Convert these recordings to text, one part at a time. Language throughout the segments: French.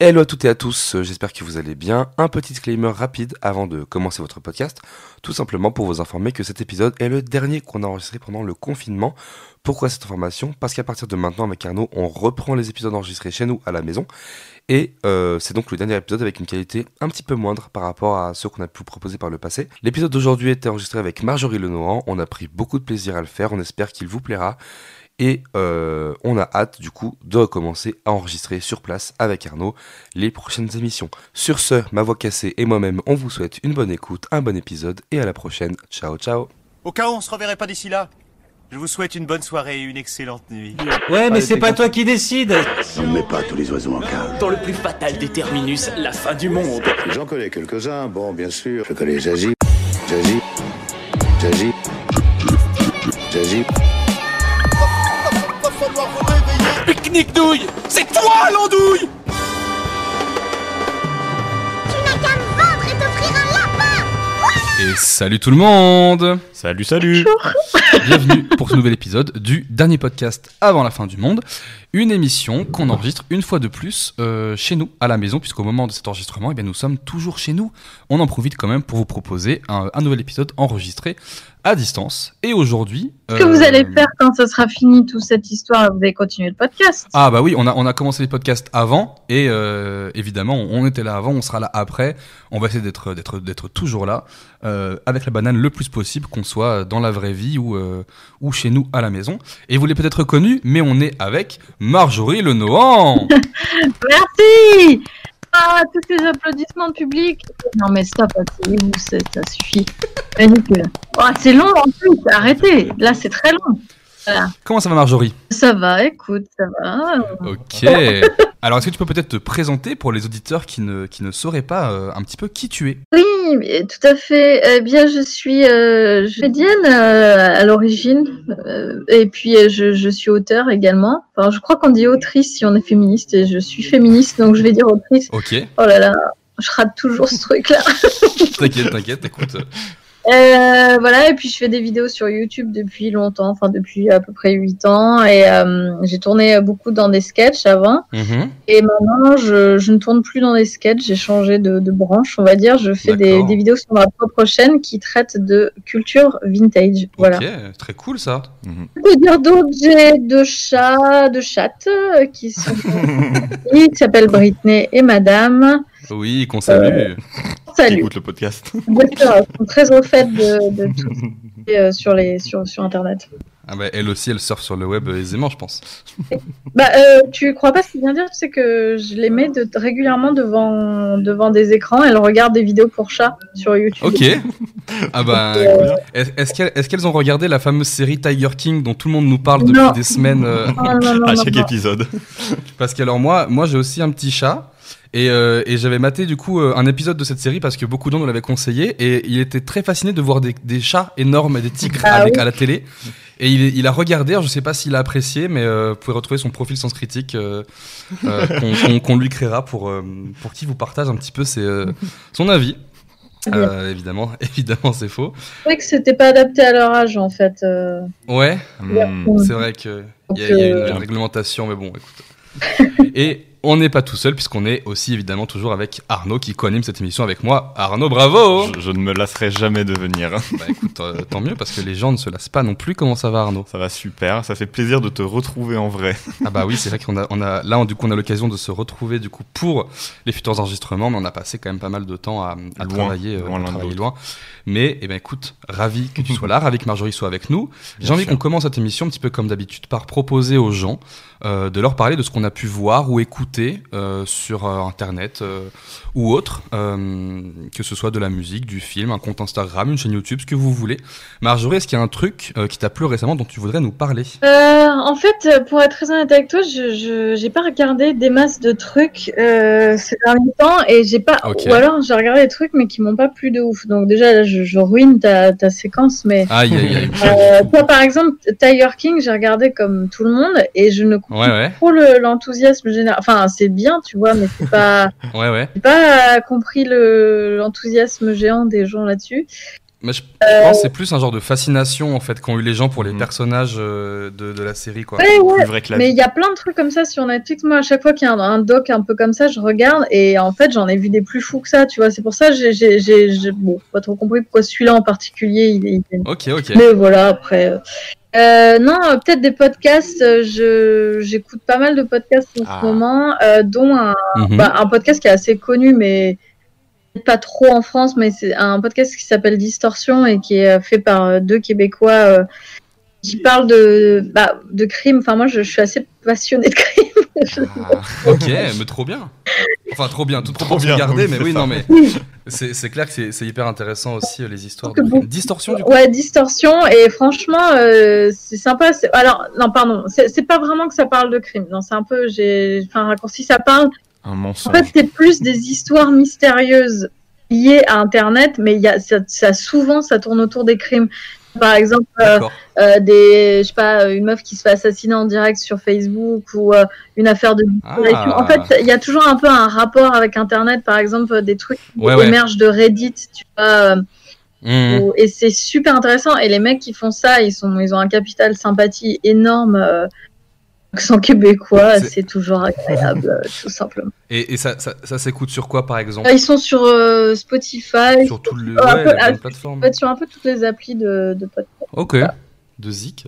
Hello à toutes et à tous, j'espère que vous allez bien. Un petit disclaimer rapide avant de commencer votre podcast, tout simplement pour vous informer que cet épisode est le dernier qu'on a enregistré pendant le confinement. Pourquoi cette information? Parce qu'à partir de maintenant avec on reprend les épisodes enregistrés chez nous à la maison. Et euh, c'est donc le dernier épisode avec une qualité un petit peu moindre par rapport à ceux qu'on a pu proposer par le passé. L'épisode d'aujourd'hui était enregistré avec Marjorie Lenoir, on a pris beaucoup de plaisir à le faire, on espère qu'il vous plaira. Et euh, on a hâte du coup de recommencer à enregistrer sur place avec Arnaud les prochaines émissions. Sur ce, ma voix cassée et moi-même, on vous souhaite une bonne écoute, un bon épisode et à la prochaine. Ciao ciao. Au cas où on se reverrait pas d'ici là, je vous souhaite une bonne soirée et une excellente nuit. Ouais, mais c'est pas toi qui décide. On ne met pas tous les oiseaux en cage. Dans le plus fatal des terminus, la fin du monde. J'en connais quelques-uns, bon, bien sûr. Je connais Zazie, Pique-nique douille C'est toi l'andouille! Et salut tout le monde Salut, salut Bienvenue pour ce nouvel épisode du dernier podcast avant la fin du monde. Une émission qu'on enregistre une fois de plus euh, chez nous, à la maison, puisqu'au moment de cet enregistrement, eh bien, nous sommes toujours chez nous. On en profite quand même pour vous proposer un, un nouvel épisode enregistré à distance. Et aujourd'hui... Qu'est-ce que vous allez faire quand ce sera fini toute cette histoire Vous allez continuer le podcast? Ah bah oui, on a, on a commencé les podcasts avant, et euh, évidemment, on était là avant, on sera là après. On va essayer d'être, d'être, d'être toujours là, euh, avec la banane le plus possible, qu'on soit dans la vraie vie ou, euh, ou chez nous à la maison. Et vous l'avez peut-être reconnu, mais on est avec Marjorie Le Nohan Merci Ah, tous ces applaudissements de public Non mais stop, c'est- ça suffit. Oh, c'est long en plus, arrêtez Là, c'est très long. Comment ça va Marjorie? Ça va, écoute, ça va. Ok. Alors est-ce que tu peux peut-être te présenter pour les auditeurs qui ne, qui ne sauraient pas euh, un petit peu qui tu es? Oui, tout à fait. Eh bien, je suis euh, médienne euh, à l'origine, euh, et puis euh, je, je suis auteur également. Enfin, je crois qu'on dit autrice si on est féministe, et je suis féministe, donc je vais dire autrice. Ok. Oh là là, je rate toujours ce truc-là. T'inquiète, t'inquiète, écoute. Euh, voilà, et puis je fais des vidéos sur YouTube depuis longtemps, enfin depuis à peu près 8 ans, et euh, j'ai tourné beaucoup dans des sketchs avant, Mhm. et maintenant je, je ne tourne plus dans des sketchs, j'ai changé de, de branche, on va dire, je fais des, des vidéos sur ma propre chaîne qui traitent de culture vintage, voilà. Ok, très cool ça. Je peux dire d'autres, j'ai deux chats, deux chattes euh, qui sont qui s'appellent Britney et Madame. Oui, qu'on salue. Salut. Écoute le podcast. Bien sûr, elles sont très au fait de, de tout ce qui est, euh, sur, les, sur, sur Internet. Ah bah, elle aussi, elle surfe sur le web aisément, je pense. Bah, euh, tu crois pas ce qu'il vient de dire C'est que je les mets de, régulièrement devant, devant des écrans. Elles regardent des vidéos pour chats sur YouTube. Ok. Ah bah, Euh, est- est-ce qu'elles est-ce qu'elles ont regardé la fameuse série Tiger King dont tout le monde nous parle depuis Non. des semaines euh, non, non, non, À chaque non. épisode. Parce que alors moi, moi j'ai aussi un petit chat. Et, euh, et j'avais maté du coup euh, un épisode de cette série parce que beaucoup de gens nous l'avaient conseillé et il était très fasciné de voir des, des chats énormes et des tigres Ah avec, oui. à la télé. Et il, il a regardé, alors je sais pas s'il a apprécié, mais euh, vous pouvez retrouver son profil Sens Critique euh, qu'on lui créera pour, pour qu'il vous partage un petit peu ses, son avis. Euh, évidemment, évidemment c'est faux. C'est vrai que c'était pas adapté à leur âge en fait. euh. Ouais, Hmm. c'est vrai qu'il y, y a une réglementation, mais bon, écoute. Et on n'est pas tout seul, puisqu'on est aussi évidemment toujours avec Arnaud qui co-anime cette émission avec moi. Arnaud, bravo Je, je ne me lasserai jamais de venir. Bah écoute, euh, tant mieux, parce que les gens ne se lassent pas non plus. Comment ça va Arnaud? Ça va super, ça fait plaisir de te retrouver en vrai. Ah bah oui, c'est vrai qu'on a, on a, là on, du coup on a l'occasion de se retrouver du coup pour les futurs enregistrements, mais on a passé quand même pas mal de temps à, à Loin, travailler, euh, loin à travailler loin. Mais eh ben écoute, ravi que tu sois là, ravi que Marjorie soit avec nous. J'ai envie qu'on commence cette émission un petit peu comme d'habitude par proposer aux gens de leur parler de ce qu'on a pu voir ou écouter euh, sur euh, internet euh, ou autre, euh, que ce soit de la musique, du film, un compte Instagram, une chaîne YouTube, ce que vous voulez. Marjorie, est-ce qu'il y a un truc euh, qui t'a plu récemment dont tu voudrais nous parler? Euh, en fait, pour être très honnête avec toi, je j'ai pas regardé des masses de trucs ces derniers temps et j'ai pas. Ok. Ou alors j'ai regardé des trucs mais qui m'ont pas plu de ouf. Donc déjà là, je, je ruine ta, ta séquence, mais Aïe aïe aïe. toi par exemple, Tiger King, j'ai regardé comme tout le monde et je ne comprends Ouais ouais, pas trop le- l'enthousiasme général. Enfin, c'est bien, tu vois, mais c'est pas. ouais ouais. Pas compris le l'enthousiasme géant des gens là-dessus. Mais je Euh, pense que c'est plus un genre de fascination en fait qu'ont eu les gens pour les Mhm. personnages euh, de, de la série quoi. Ouais, ouais. Plus vrai que la Mais il y a plein de trucs comme ça sur Netflix. Moi, à chaque fois qu'il y a un, un doc un peu comme ça, je regarde et en fait, j'en ai vu des plus fous que ça, tu vois. C'est pour ça que j'ai, j'ai, bon, pas trop compris pourquoi celui-là en particulier, il est. il Ok, ok. Mais voilà, après. euh, euh, non, euh, peut-être des podcasts. euh, Je, j'écoute pas mal de podcasts en Ah. ce moment, euh, dont un, Mhm. bah, un podcast qui est assez connu, mais pas trop en France, mais c'est un podcast qui s'appelle Distorsion et qui est fait par deux Québécois euh, qui parlent de, bah, de crimes. Enfin, moi, je, je suis assez passionnée de crimes. Ah. Ok, mais trop bien. Enfin, trop bien, tout trop Trop bien, regarder, oui, mais oui, ça. non, mais c'est c'est clair que c'est- c'est hyper intéressant aussi euh, les histoires de bon. distorsion du coup. Ouais, Distorsion. Et franchement, euh, c'est sympa. c'est- Alors, non, pardon. C'est c'est pas vraiment que ça parle de crime. Non, c'est un peu. J'ai fait un raccourci. Ça parle Un En mensonge. fait, c'est plus des histoires mystérieuses liées à Internet, mais il y a, ça, ça- souvent, ça tourne autour des crimes. Par exemple, euh, euh, des, je sais pas, une meuf qui se fait assassiner en direct sur Facebook ou euh, une affaire de. Ah. En fait, il y a toujours un peu un rapport avec Internet. Par exemple, des trucs qui Ouais, émergent de Reddit, tu vois. où- et c'est super intéressant. Et les mecs qui font ça, ils sont, ils ont un capital sympathie énorme. Euh, accent québécois, C'est- toujours agréable, euh, tout simplement. Et, et ça, ça, ça s'écoute sur quoi par exemple? Euh, Ils sont sur euh, Spotify, Sur tout le euh, un ouais, peu- la bonne euh, plateforme. en fait, sur un peu toutes les applis de, de podcast. Ok. De Zik.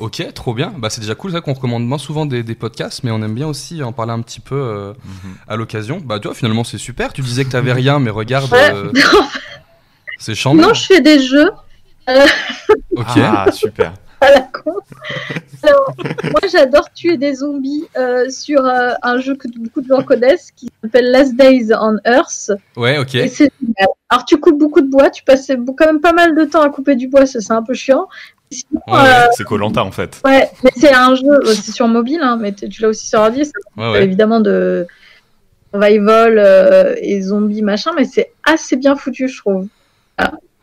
Ok, trop bien. Bah, c'est déjà cool, ça qu'on recommande moins souvent des, des podcasts, mais on aime bien aussi en parler un petit peu euh, Mhm. à l'occasion. Bah, tu vois, finalement, c'est super. Tu disais que t'avais rien, mais regarde, Ouais. euh, c'est chambé. non, je fais des jeux Ok. Ah, super. à la con. Alors, moi, j'adore tuer des zombies euh, sur euh, un jeu que beaucoup de gens connaissent qui s'appelle Last Days on Earth. Ouais, ok. Et. Alors, tu coupes beaucoup de bois, tu passes quand même pas mal de temps à couper du bois, ça c'est un peu chiant. Ouais, euh, C'est Colanta en fait. ouais, mais c'est un jeu, euh, c'est sur mobile, hein, mais tu l'as aussi sur ordi, ça Ouais, parle ouais. évidemment de survival et zombies machin, mais c'est assez bien foutu, je trouve.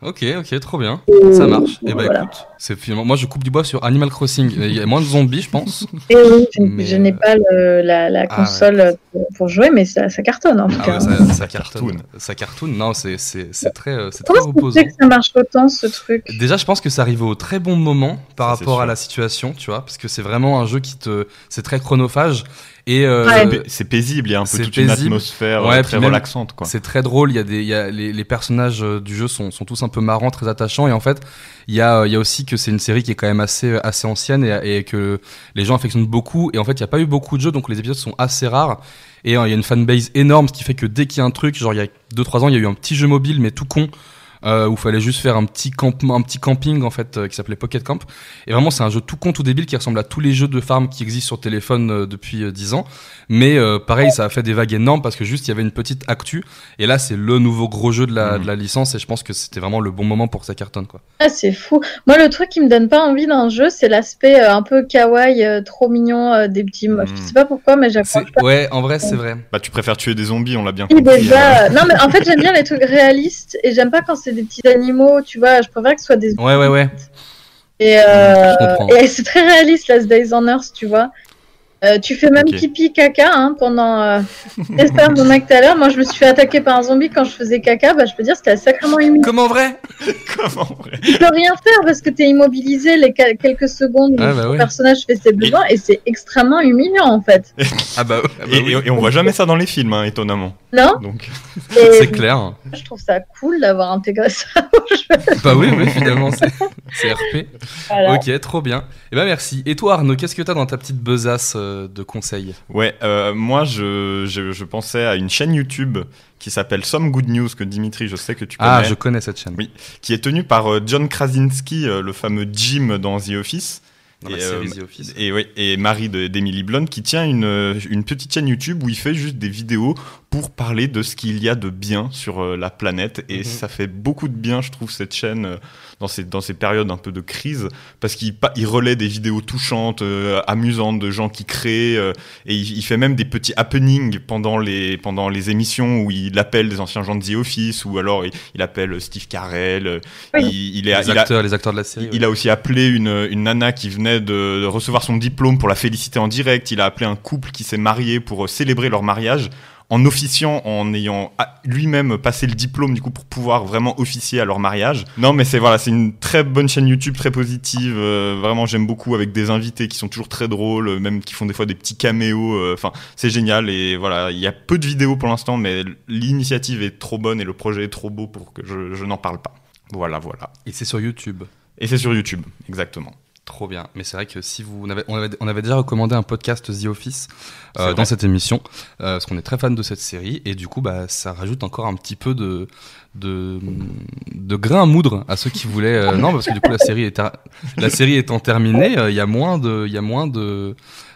Ok, ok, trop bien. Ça marche. Et bah Voilà. écoute, c'est finalement, moi je coupe du bois sur Animal Crossing. Il y a moins de zombies, je pense. Et oui, je, Mais, je n'ai euh, pas le- la, la ah, console euh, pour, pour jouer, mais ça, ça cartonne en tout Ah cas. ouais, ça, ça cartoon. cartonne. Ça cartoon. Non, c'est c'est c'est très euh, c'est très se reposant. que ça marche autant ce truc? Déjà, je pense que ça arrive au très bon moment par Ça, rapport à la situation, tu vois, parce que c'est vraiment un jeu qui te, c'est très chronophage et euh, Ouais. C'est- paisible, il y a un peu toute une atmosphère Ouais, euh, puis très même- relaxante quoi. c'est très drôle. Il y a des, il y a les, les personnages euh, du jeu sont, sont tous un peu marrants, très attachants, et en fait, il y a, euh, il y a aussi que c'est une série qui est quand même assez, assez ancienne et, et que les gens affectionnent beaucoup. Et en fait, il n'y a pas eu beaucoup de jeux, donc les épisodes sont assez rares. Et euh, il y a une fanbase énorme, ce qui fait que dès qu'il y a un truc, genre il y a 2-3 ans, il y a eu un petit jeu mobile, mais tout con. Euh, où il fallait juste faire un petit campement, un petit camping en fait euh, qui s'appelait Pocket Camp. Et vraiment c'est un jeu tout con, tout débile qui ressemble à tous les jeux de farm qui existent sur téléphone euh, depuis euh, 10 ans. Mais euh, pareil, ça a fait des vagues énormes parce que juste il y avait une petite actu. Et là c'est le nouveau gros jeu de la, de la licence et je pense que c'était vraiment le bon moment pour que ça cartonne quoi. Ah, c'est fou. Moi, le truc qui me donne pas envie d'un jeu, c'est l'aspect euh, un peu kawaii, euh, trop mignon euh, des petits. Mm. Je sais pas pourquoi, mais j'apprends Ouais, en vrai c'est vrai. Bah tu préfères tuer des zombies, on l'a bien compris. hein. déjà. Non, mais en fait, j'aime bien les trucs réalistes et j'aime pas quand c'est des petits animaux, tu vois. Je préfère que ce soit des. Ouais ouais ouais. Et, euh, et c'est très réaliste, Last Days on Earth, tu vois. Euh, tu fais même Ok. pipi caca hein, pendant. Euh... J'espère mon mec tout à l'heure. Moi, je me suis fait attaquer par un zombie quand je faisais caca. Bah, je peux dire, c'était sacrément humiliant. Comment vrai? Comment vrai? Tu peux rien faire parce que t'es immobilisé les quel- quelques secondes où Ah, bah ton oui. personnage fait ses besoins et c'est extrêmement humiliant en fait. Ah bah, ah bah et, oui. et- et on voit jamais ça dans les films, hein, étonnamment. Non Donc, c'est clair. Je trouve ça cool d'avoir intégré ça au jeu. Bah oui oui finalement c'est RP. Voilà. Ok, trop bien. Et ben merci. Et toi Arnaud, qu'est-ce que t'as dans ta petite besace euh, de conseils ouais, euh, moi je, je, je pensais à une chaîne YouTube qui s'appelle Some Good News que Dimitri, je sais que tu connais, Ah, je connais cette chaîne. Oui. qui est tenue par euh, John Krasinski, euh, le fameux Jim dans The Office. Dans la Et, série euh, The Office. Et, ouais, et Marie de- d'Emily Blunt qui tient une, euh, une petite chaîne YouTube où il fait juste des vidéos pour parler de ce qu'il y a de bien sur euh, la planète. Et Mhm. ça fait beaucoup de bien, je trouve, cette chaîne euh, dans, ces, dans ces périodes un peu de crise parce qu'il pa- il relaie des vidéos touchantes, euh, amusantes de gens qui créent. euh, et il, il fait même des petits happenings pendant les, pendant les émissions où il appelle des anciens gens de The Office ou alors il, il appelle Steve Carell. euh, Oui. il, il est, les a- acteurs, les acteurs de la série. il, il a aussi appelé une, une nana qui venait de, de recevoir son diplôme pour la féliciter en direct. Il a appelé un couple qui s'est marié pour euh, célébrer leur mariage en officiant, en ayant ah, lui-même passé le diplôme du coup pour pouvoir vraiment officier à leur mariage. Non, mais c'est voilà, c'est une très bonne chaîne YouTube, très positive. euh, vraiment, j'aime beaucoup avec des invités qui sont toujours très drôles, euh, même qui font des fois des petits caméos. euh, Enfin, c'est génial et voilà, il y a peu de vidéos pour l'instant, mais l'initiative est trop bonne et le projet est trop beau pour que je, je n'en parle pas. Voilà, voilà. Et c'est sur YouTube. Et c'est sur YouTube, exactement. Trop bien. Mais c'est vrai que si vous. On avait, on avait, on avait déjà recommandé un podcast The Office euh, dans cette émission, euh, parce qu'on est très fan de cette série, et du coup, bah, ça rajoute encore un petit peu de. De, de grain à moudre à ceux qui voulaient euh, non parce que du coup la série est ter- la série étant terminée il y a moins de il y a moins de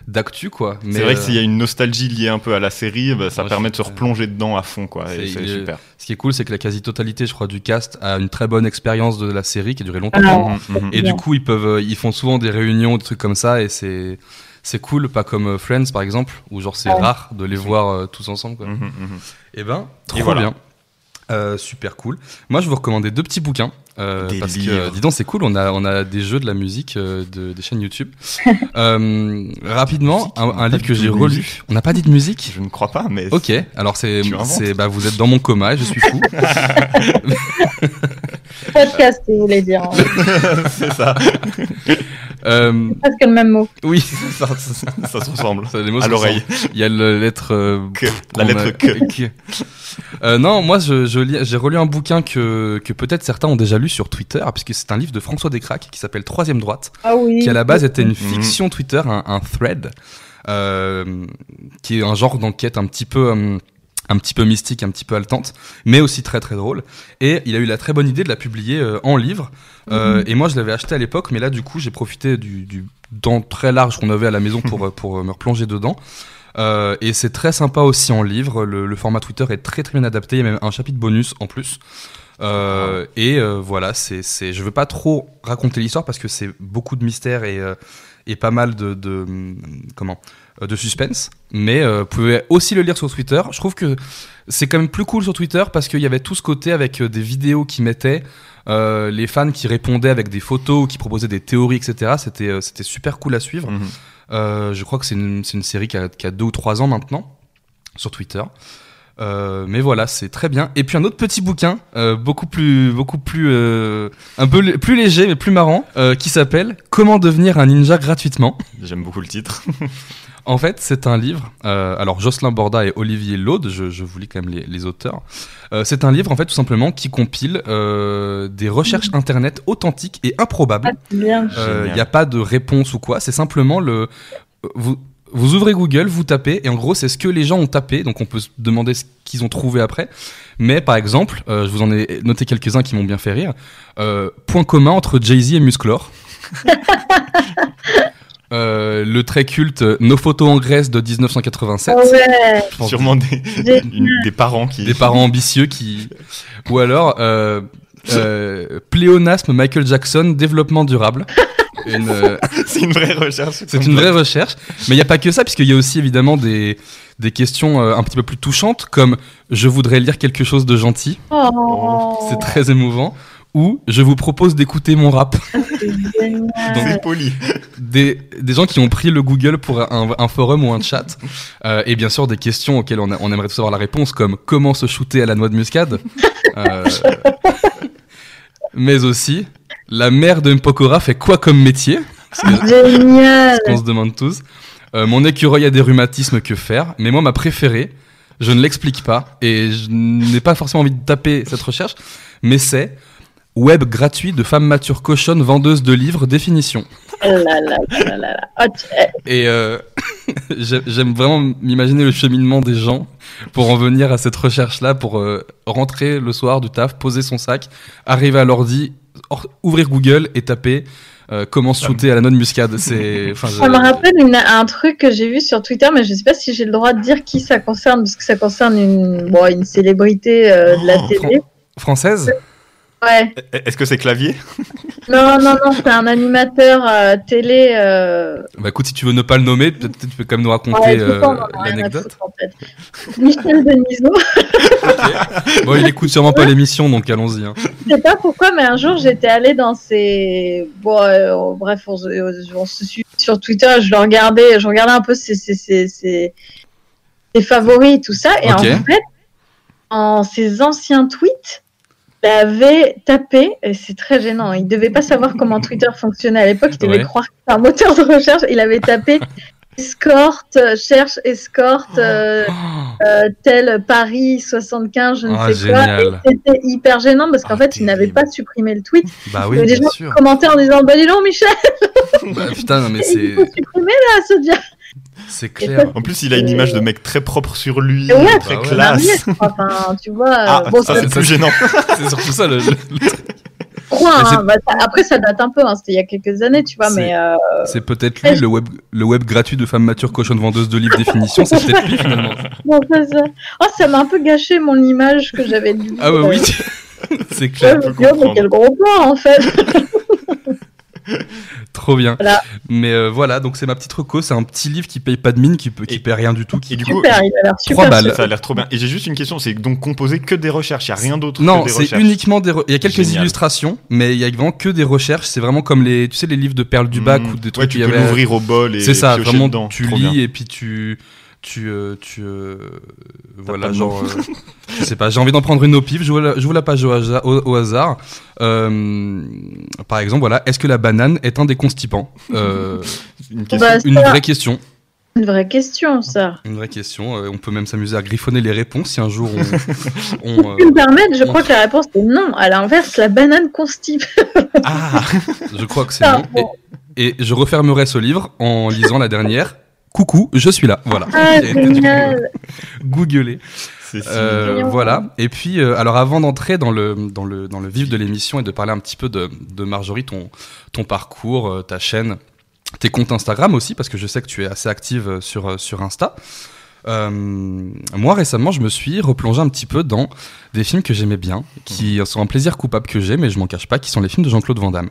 d'actu quoi mais C'est vrai que euh, s'il y a une nostalgie liée un peu à la série, bah, ça permet de se replonger dedans à fond, quoi. Et C'est- est- super. ce qui est cool c'est que la quasi-totalité je crois du cast a une très bonne expérience de la série qui a duré longtemps Ah. Mhm, mhm. Et Bien. du coup, ils peuvent, euh, ils font souvent des réunions, des trucs comme ça, et c'est, c'est cool, pas comme euh, Friends par exemple, où genre c'est Ouais. rare de les voir euh, tous ensemble. Quoi. Mhm, mhm. Et ben, trop Et voilà. bien. Euh, super cool. Moi, je vais vous recommander deux petits bouquins. euh, Des parce que, livres. euh, dis donc, c'est cool. On a, on a des jeux de la musique euh, de, des chaînes YouTube. Euh, rapidement, Musique, un, un livre que j'ai relu. On n'a pas dit de musique? Je ne crois pas, mais Ok, alors c'est, bah, vous êtes dans mon coma et je suis fou. Podcast, vous voulez dire. hein. c'est ça. Euh, Presque le même mot. oui, ça, ça- ça se ressemble. Ça, les mots À l'oreille. Il y a la lettre. euh, Que. La lettre a- que. Euh, non, moi, je, je lis- j'ai relu un bouquin que, que peut-être certains ont déjà lu sur Twitter, puisque c'est un livre de François Descraques qui s'appelle Troisième droite, Ah oui. qui à la base était une Mhm. fiction Twitter, un, un thread, euh, qui est un genre d'enquête un petit peu. Un petit peu mystique, un petit peu haletante, mais aussi très très drôle. Et il a eu la très bonne idée de la publier euh, en livre. Euh, Et moi, je l'avais acheté à l'époque, mais là, du coup, j'ai profité du, du temps très large qu'on avait à la maison pour, euh, pour me replonger dedans. Euh, et c'est très sympa aussi en livre. Le, le format Twitter est très très bien adapté. Il y a même un chapitre bonus en plus. Euh, et euh, voilà, c'est, c'est, je veux pas trop raconter l'histoire parce que c'est beaucoup de mystère et, et pas mal de, de comment de suspense. Mais euh, vous pouvez aussi le lire sur Twitter. Je trouve que c'est quand même plus cool sur Twitter parce qu'il y avait tout ce côté avec euh, des vidéos qui mettaient. euh, les fans qui répondaient avec des photos, qui proposaient des théories, etc. C'était euh, c'était super cool à suivre. Mhm. Euh, je crois que c'est une, série qui a, qui a deux ou trois ans maintenant sur Twitter. Euh, mais voilà, c'est très bien. Et puis un autre petit bouquin, euh, beaucoup plus, beaucoup plus, euh, un peu plus léger mais plus marrant, euh, qui s'appelle Comment devenir un ninja gratuitement. J'aime beaucoup le titre. En fait, c'est un livre. euh, alors Jocelyn Borda et Olivier Laude, je, je vous lis quand même les, les auteurs. Euh, c'est un livre en fait tout simplement qui compile euh, des recherches internet authentiques et improbables. Ah. Il n'y a pas de réponse ou quoi. C'est simplement le. Vous, vous ouvrez Google, vous tapez, et en gros, c'est ce que les gens ont tapé. Donc, on peut se demander ce qu'ils ont trouvé après. Mais par exemple, euh, je vous en ai noté quelques-uns qui m'ont bien fait rire. Euh, point commun entre Jay-Z et Musclor. Euh, le très culte Nos photos en Grèce de 1987. Ah ouais. Sûrement des, J'ai- une- des parents qui. des parents ambitieux qui ou alors euh, euh, pléonasme Michael Jackson développement durable Une, euh, C'est une vraie recherche. c'est une vraie recherche mais il n'y a pas que ça puisqu'il y a aussi évidemment des des questions euh, un petit peu plus touchantes comme je voudrais lire quelque chose de gentil Oh, c'est très émouvant ou je vous propose d'écouter mon rap c'est génial. C'est poli. des, des gens qui ont pris le Google pour un, un forum ou un chat Euh, et bien sûr des questions auxquelles on, a- on aimerait tous avoir la réponse comme comment se shooter à la noix de muscade Euh, mais aussi la mère de Mpokora fait quoi comme métier? Génial. ce qu'on se demande tous Euh, mon écureuil a des rhumatismes que faire? Mais moi ma préférée je ne l'explique pas et je n'ai pas forcément envie de taper cette recherche mais c'est web gratuit de femmes matures cochonnes vendeuses de livres définition Oh là là là là là. Tu- eh, et euh, j'ai- j'aime vraiment m'imaginer le cheminement des gens pour en venir à cette recherche-là, pour euh, rentrer le soir du taf, poser son sac, arriver à l'ordi, or- ouvrir Google et taper euh, comment shooter à la noix de muscade. C'est, enfin, Ça me rappelle une- un truc que j'ai vu sur Twitter, mais je sais pas si j'ai le droit de dire qui ça concerne, parce que ça concerne une, bon, une célébrité euh, de la Oh, télé. française? Ouais. Est-ce que c'est clavier? Non, non, non, c'est un animateur euh, télé. euh, Bah écoute, si tu veux ne pas le nommer, peut-être tu peux quand même nous raconter ouais, euh, l'anecdote. foutre, en fait. Michel Denisot. Bon, il écoute sûrement pas l'émission, donc allons-y. hein. Je sais pas pourquoi, mais un jour j'étais allée dans ses. Bon, euh, bref, on, se- on se suit sur Twitter, je le regardais, je regardais un peu ses, ses, ses, ses- ses favoris et tout ça, et en fait, en ses anciens tweets, avait tapé, et c'est très gênant, il devait pas savoir comment Twitter fonctionnait à l'époque, il devait Ouais. croire que c'était un moteur de recherche, il avait tapé escorte, cherche escorte, euh, euh, tel Paris 75, je ne Ah, sais quoi. génial. Et c'était hyper gênant parce qu'en Ah, fait, il n'avait pas supprimé le tweet. Bah Il oui, y avait des gens qui sûr. commentaient en disant Bah dis donc, Michel, Bah, putain, non, mais il c'est faut supprimer là ce dia. C'est clair. En plus, il a une image de mec très propre sur lui, ouais, très bah ouais. classe. Enfin, tu vois. euh, Ah, bon, ça c'est plus gênant. C'est surtout ça le. crois, hein, c'est- bah, ça- après, ça date un peu, hein, c'était il y a quelques années, tu vois, C'est- mais euh, C'est peut-être lui, le web, le web gratuit de femme mature cochonne vendeuse de livres définition, c'est peut-être lui finalement. bon, ça, ça... Oh, ça m'a un peu gâché mon image que j'avais dû. Ah bah oui, c'est Ouais, clair, je me peux dis, oh, mais quel gros plan en fait. trop bien. Voilà. Mais euh, voilà, donc c'est ma petite reco, c'est un petit livre qui paye pas de mine, qui, peut, qui Et- paye rien du tout. Qui... Et du coup, Super, il a l'air super. Trois balles. ça a l'air trop bien. Et j'ai juste une question, c'est donc composé que des recherches, il y a rien d'autre Non, que des c'est recherches. uniquement des. Il y a quelques Génial. illustrations, mais il y a vraiment que des recherches. C'est vraiment comme les, tu sais, les livres de Perle du bac Mmh. ou des Ouais, trucs tu qu'il y peux avait. l'ouvrir au bol et C'est ça, piocher vraiment, dedans. tu Trop lis bien. et puis tu, tu, euh, tu, euh, voilà, genre, euh, je sais pas, j'ai envie d'en prendre une au pif, la, j'ouvre la page au, hasard- au- au hasard. Euh, par exemple, voilà, est-ce que la banane est un des constipants euh, Une question. Bah, Une vraie question, une vraie question, ça. une vraie question. euh, on peut même s'amuser à griffonner les réponses si un jour on, on, euh, Tu me permettre, je on- crois que la réponse est non. À l'inverse, la banane constipe. Ah, je crois que c'est bon. bon. Et, et je refermerai ce livre en lisant la dernière. Coucou, je suis là. Voilà. Ah, génial. Euh, voilà. Et puis, euh, alors avant d'entrer dans le, dans, le, dans le vif de l'émission et de parler un petit peu de, de Marjorie, ton, ton parcours, euh, ta chaîne, tes comptes Instagram aussi, parce que je sais que tu es assez active sur, sur Insta. Euh, moi récemment, je me suis replongé un petit peu dans des films que j'aimais bien, qui sont un plaisir coupable que j'ai, mais je m'en cache pas, qui sont les films de Jean-Claude Van Damme.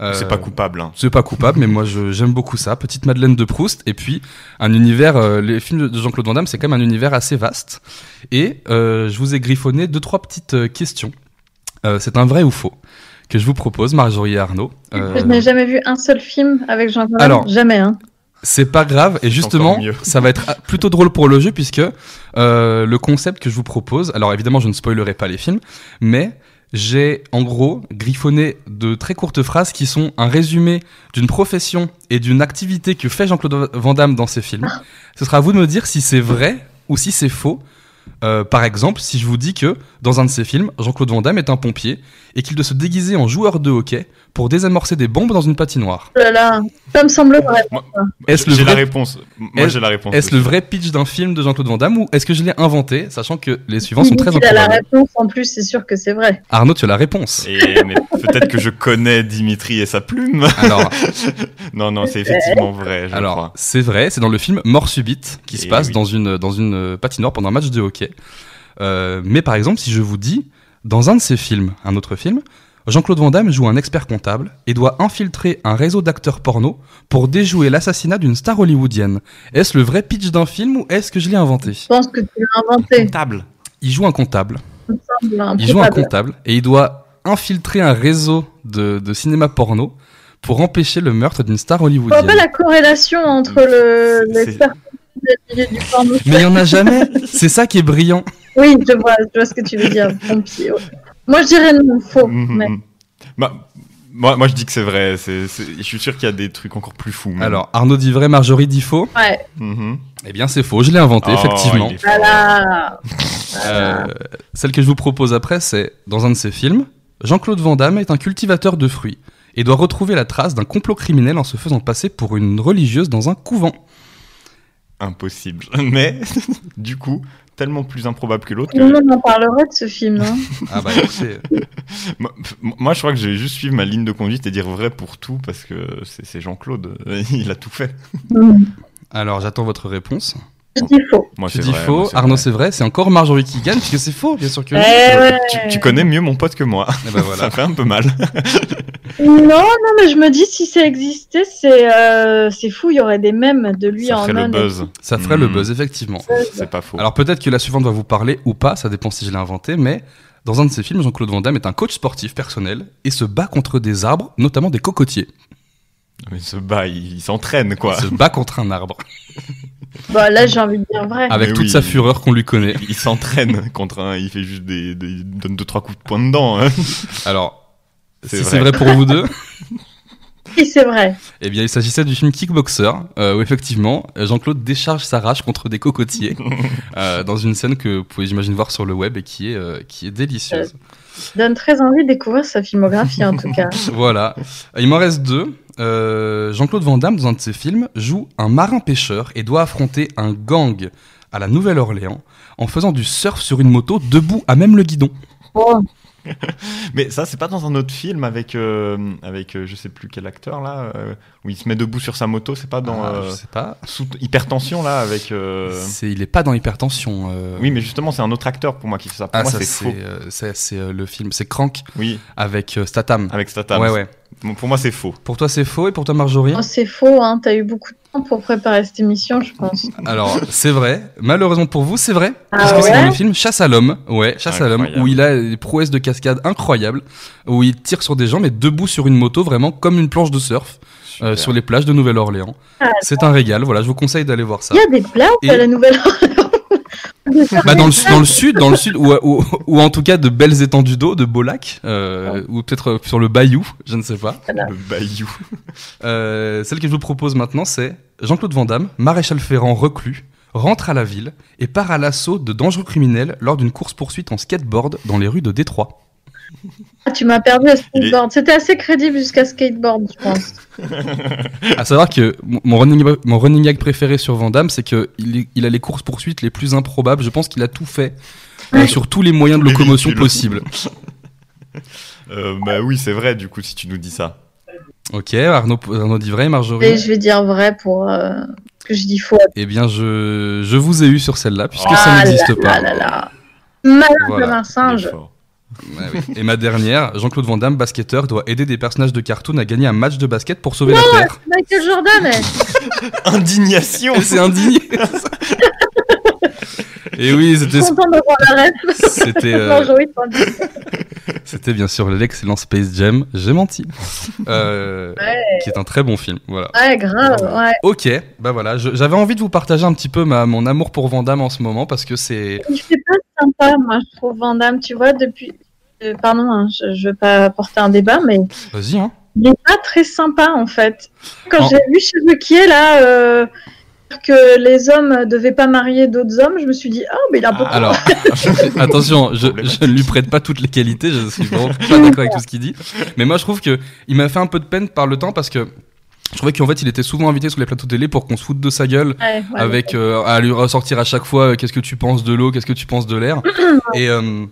Euh, C'est pas coupable. Hein. c'est pas coupable, mais moi je- j'aime beaucoup ça. Petite Madeleine de Proust, et puis un univers. euh, les films de Jean-Claude Van Damme, c'est quand même un univers assez vaste. Et euh, je vous ai griffonné deux trois petites euh, questions. Euh, c'est un vrai ou faux que je vous propose, Marjorie et Arnaud. Euh, Je n'ai jamais vu un seul film avec Jean-Claude. Alors, jamais, hein. c'est pas grave, et justement, ça va être plutôt drôle pour le jeu puisque euh, le concept que je vous propose. Alors évidemment, je ne spoilerai pas les films, mais j'ai en gros griffonné de très courtes phrases qui sont un résumé d'une profession et d'une activité que fait Jean-Claude Van Damme dans ses films. Ce sera à vous de me dire si c'est vrai ou si c'est faux. Euh, par exemple, si je vous dis que dans un de ses films, Jean-Claude Van Damme est un pompier et qu'il doit se déguiser en joueur de hockey pour désamorcer des bombes dans une patinoire. Oh là là, ça me semble vrai. Est-ce le J'ai la vrai réponse. Moi, Est-ce- j'ai la réponse. Est-ce le vrai pitch d'un film de Jean-Claude Van Damme ou est-ce que je l'ai inventé, sachant que les suivants sont très a la réponse en plus, c'est sûr que c'est vrai. Arnaud, tu as la réponse. Et, mais peut-être que je connais Dimitri et sa plume. Alors, Non, non, c'est effectivement vrai, je alors crois. c'est vrai, c'est dans le film Mort subite qui se Eh passe oui. dans une dans une euh, patinoire pendant un match de hockey. Euh, mais par exemple, si je vous dis dans un de ces films, un autre film, Jean-Claude Van Damme joue un expert comptable et doit infiltrer un réseau d'acteurs porno pour déjouer l'assassinat d'une star hollywoodienne. Est-ce le vrai pitch d'un film ou est-ce que je l'ai inventé? Je pense que tu l'as inventé. Comptable. Il joue un comptable. Il joue un comptable et il doit infiltrer un réseau de, de cinéma porno pour empêcher le meurtre d'une star Je vois hollywoodienne. pas la corrélation entre le C'est- l'expert et le milieu du porno. Mais il y en a jamais. C'est ça qui est brillant. Oui, je vois, je vois ce que tu veux dire. Pompier, ouais. Moi, je dirais non, faux. Mhm. mais- Bah, moi, moi, je dis que c'est vrai. C'est, c'est- Je suis sûr qu'il y a des trucs encore plus fous. même. Alors Arnaud dit vrai, Marjorie dit faux. Ouais, Mhm. Eh bien c'est faux. Je l'ai inventé Oh, effectivement. voilà. Euh, celle que je vous propose après, c'est dans un de ses films, Jean-Claude Van Damme est un cultivateur de fruits et doit retrouver la trace d'un complot criminel en se faisant passer pour une religieuse dans un couvent. Impossible. Mais, du coup, tellement plus improbable que l'autre. Tout que- le monde en parlerait de ce film, non Ah bah écoutez, Moi, moi, je crois que je vais juste suivre ma ligne de conduite et dire vrai pour tout parce que c'est c'est Jean-Claude. Il a tout fait. Mm. alors j'attends votre réponse. Je dis faux. Moi, Tu c'est dis vrai, faux, moi, Arnaud c'est vrai, c'est encore Marjorie qui gagne, puisque c'est faux, bien sûr que Eh ouais. Tu, tu connais mieux mon pote que moi. Eh ben voilà. Ça fait un peu mal. Non, non, mais je me dis si ça existait, c'est euh, c'est fou. Il y aurait des mèmes de lui Ça en ferait le buzz. Ça ferait le Hmm. buzz, effectivement. C'est pas faux. Alors peut-être que la suivante va vous parler ou pas, ça dépend si je l'ai inventé, mais dans un de ses films, Jean-Claude Van Damme est un coach sportif personnel et se bat contre des arbres, notamment des cocotiers. Mais ce bas, il, il s'entraîne, quoi. Il se bat contre un arbre, Bah là, j'ai envie de dire vrai. avec Mais toute oui. sa fureur qu'on lui connaît. Il s'entraîne contre un. Il fait juste des. des il donne deux, trois coups de poing dedans. hein. Alors, C'est si vrai. c'est vrai pour vous deux, Si c'est vrai. eh bien il s'agissait du film Kickboxer, euh, où effectivement Jean-Claude décharge sa rage contre des cocotiers, euh, dans une scène que vous pouvez j'imagine voir sur le web et qui est, euh, qui est délicieuse. Donne très envie de découvrir sa filmographie en tout cas. Voilà. Il m'en reste deux. Euh, Jean-Claude Van Damme, dans un de ses films, joue un marin pêcheur et doit affronter un gang à la Nouvelle-Orléans en faisant du surf sur une moto debout à même le guidon. Bon, Mais ça, c'est pas dans un autre film avec. euh, avec euh, je sais plus quel acteur, là. euh, où il se met debout sur sa moto. C'est pas dans. Ah, euh, je sais pas. sous hypertension, là, avec. euh, C'est, il est pas dans Hypertension. euh. Oui, mais justement, c'est un autre acteur pour moi qui fait ça. Pour Ah, moi, ça, c'est c'est, faux. euh, c'est, c'est, euh, le film. C'est Crank Oui, avec euh, Statham. avec Statham. ouais, ouais. Bon, Pour moi, c'est faux. Pour toi, c'est faux et pour toi, Marjorie oh, c'est faux, hein. T'as eu beaucoup de temps pour préparer cette émission, je pense. Alors, c'est vrai. Malheureusement pour vous, c'est vrai. Ah parce que c'est dans le film Chasse à l'homme. Ouais, Chasse à l'homme, où il a des prouesses de cascade incroyables, où il tire sur des gens, mais debout sur une moto, vraiment comme une planche de surf, euh, sur les plages de Nouvelle-Orléans. Ah, c'est un régal. Voilà, je vous conseille d'aller voir ça. Il y a des plages Et- à la nouvelle Bah, dans, le, dans le sud, dans le sud, ou, ou, ou en tout cas de belles étendues d'eau, de beaux lacs, euh, ou peut-être euh, sur le bayou, je ne sais pas. Le bayou. Euh, celle que je vous propose maintenant, c'est Jean-Claude Van Damme, maréchal ferrant reclus, rentre à la ville et part à l'assaut de dangereux criminels lors d'une course-poursuite en skateboard dans les rues de Détroit. Ah, tu m'as perdu à est- skateboard. C'était assez crédible jusqu'à skateboard, je pense. À savoir que mon- running, mon running gag préféré sur Van Damme, c'est qu'il il a les courses-poursuites les plus improbables. Je pense qu'il a tout fait euh, sur tous les moyens de locomotion possibles. Euh, bah oui, c'est vrai, du coup, si tu nous dis ça. Ok, Arnaud, Arnaud dit vrai, Et Marjorie je vais dire vrai pour euh, que je dis faux. Eh bien, je, je vous ai eu sur celle-là, puisque Ah ça là n'existe pas. là là là. Malin Voilà. comme un singe. Ouais, oui. Et ma dernière, Jean-Claude Van Damme, basketteur, doit aider des personnages de cartoon à gagner un match de basket pour sauver la Terre. Michael Jordan, eh. Indignation c'est indigné. Et oui, je c'était suis content d'avoir la ref. c'était euh, Marjorie, t'en dis. C'était bien sûr l'excellent Space Jam. J'ai menti, Euh, qui est un très bon film. Voilà. Ouais, grave, ouais. Ok, bah voilà, j'avais envie de vous partager un petit peu ma, mon amour pour Van Damme en ce moment parce que c'est Il fait pas sympa, moi, je trouve Van Damme, tu vois, depuis. euh, pardon, hein, je, je veux pas porter un débat, mais vas-y hein. il est pas très sympa en fait. Quand En- j'ai vu chez Ruquier là euh, que les hommes devaient pas marier d'autres hommes, je me suis dit, ah, mais il a un peu. Ah, Alors, attention, je, je ne lui prête pas toutes les qualités, je suis vraiment pas d'accord avec tout ce qu'il dit. Mais moi, je trouve que il m'a fait un peu de peine par le temps parce que je trouvais qu'en fait, il était souvent invité sur les plateaux télé pour qu'on se foute de sa gueule, Ouais, ouais, avec euh, à lui ressortir à chaque fois euh, qu'est-ce que tu penses de l'eau, qu'est-ce que tu penses de l'air. et euh,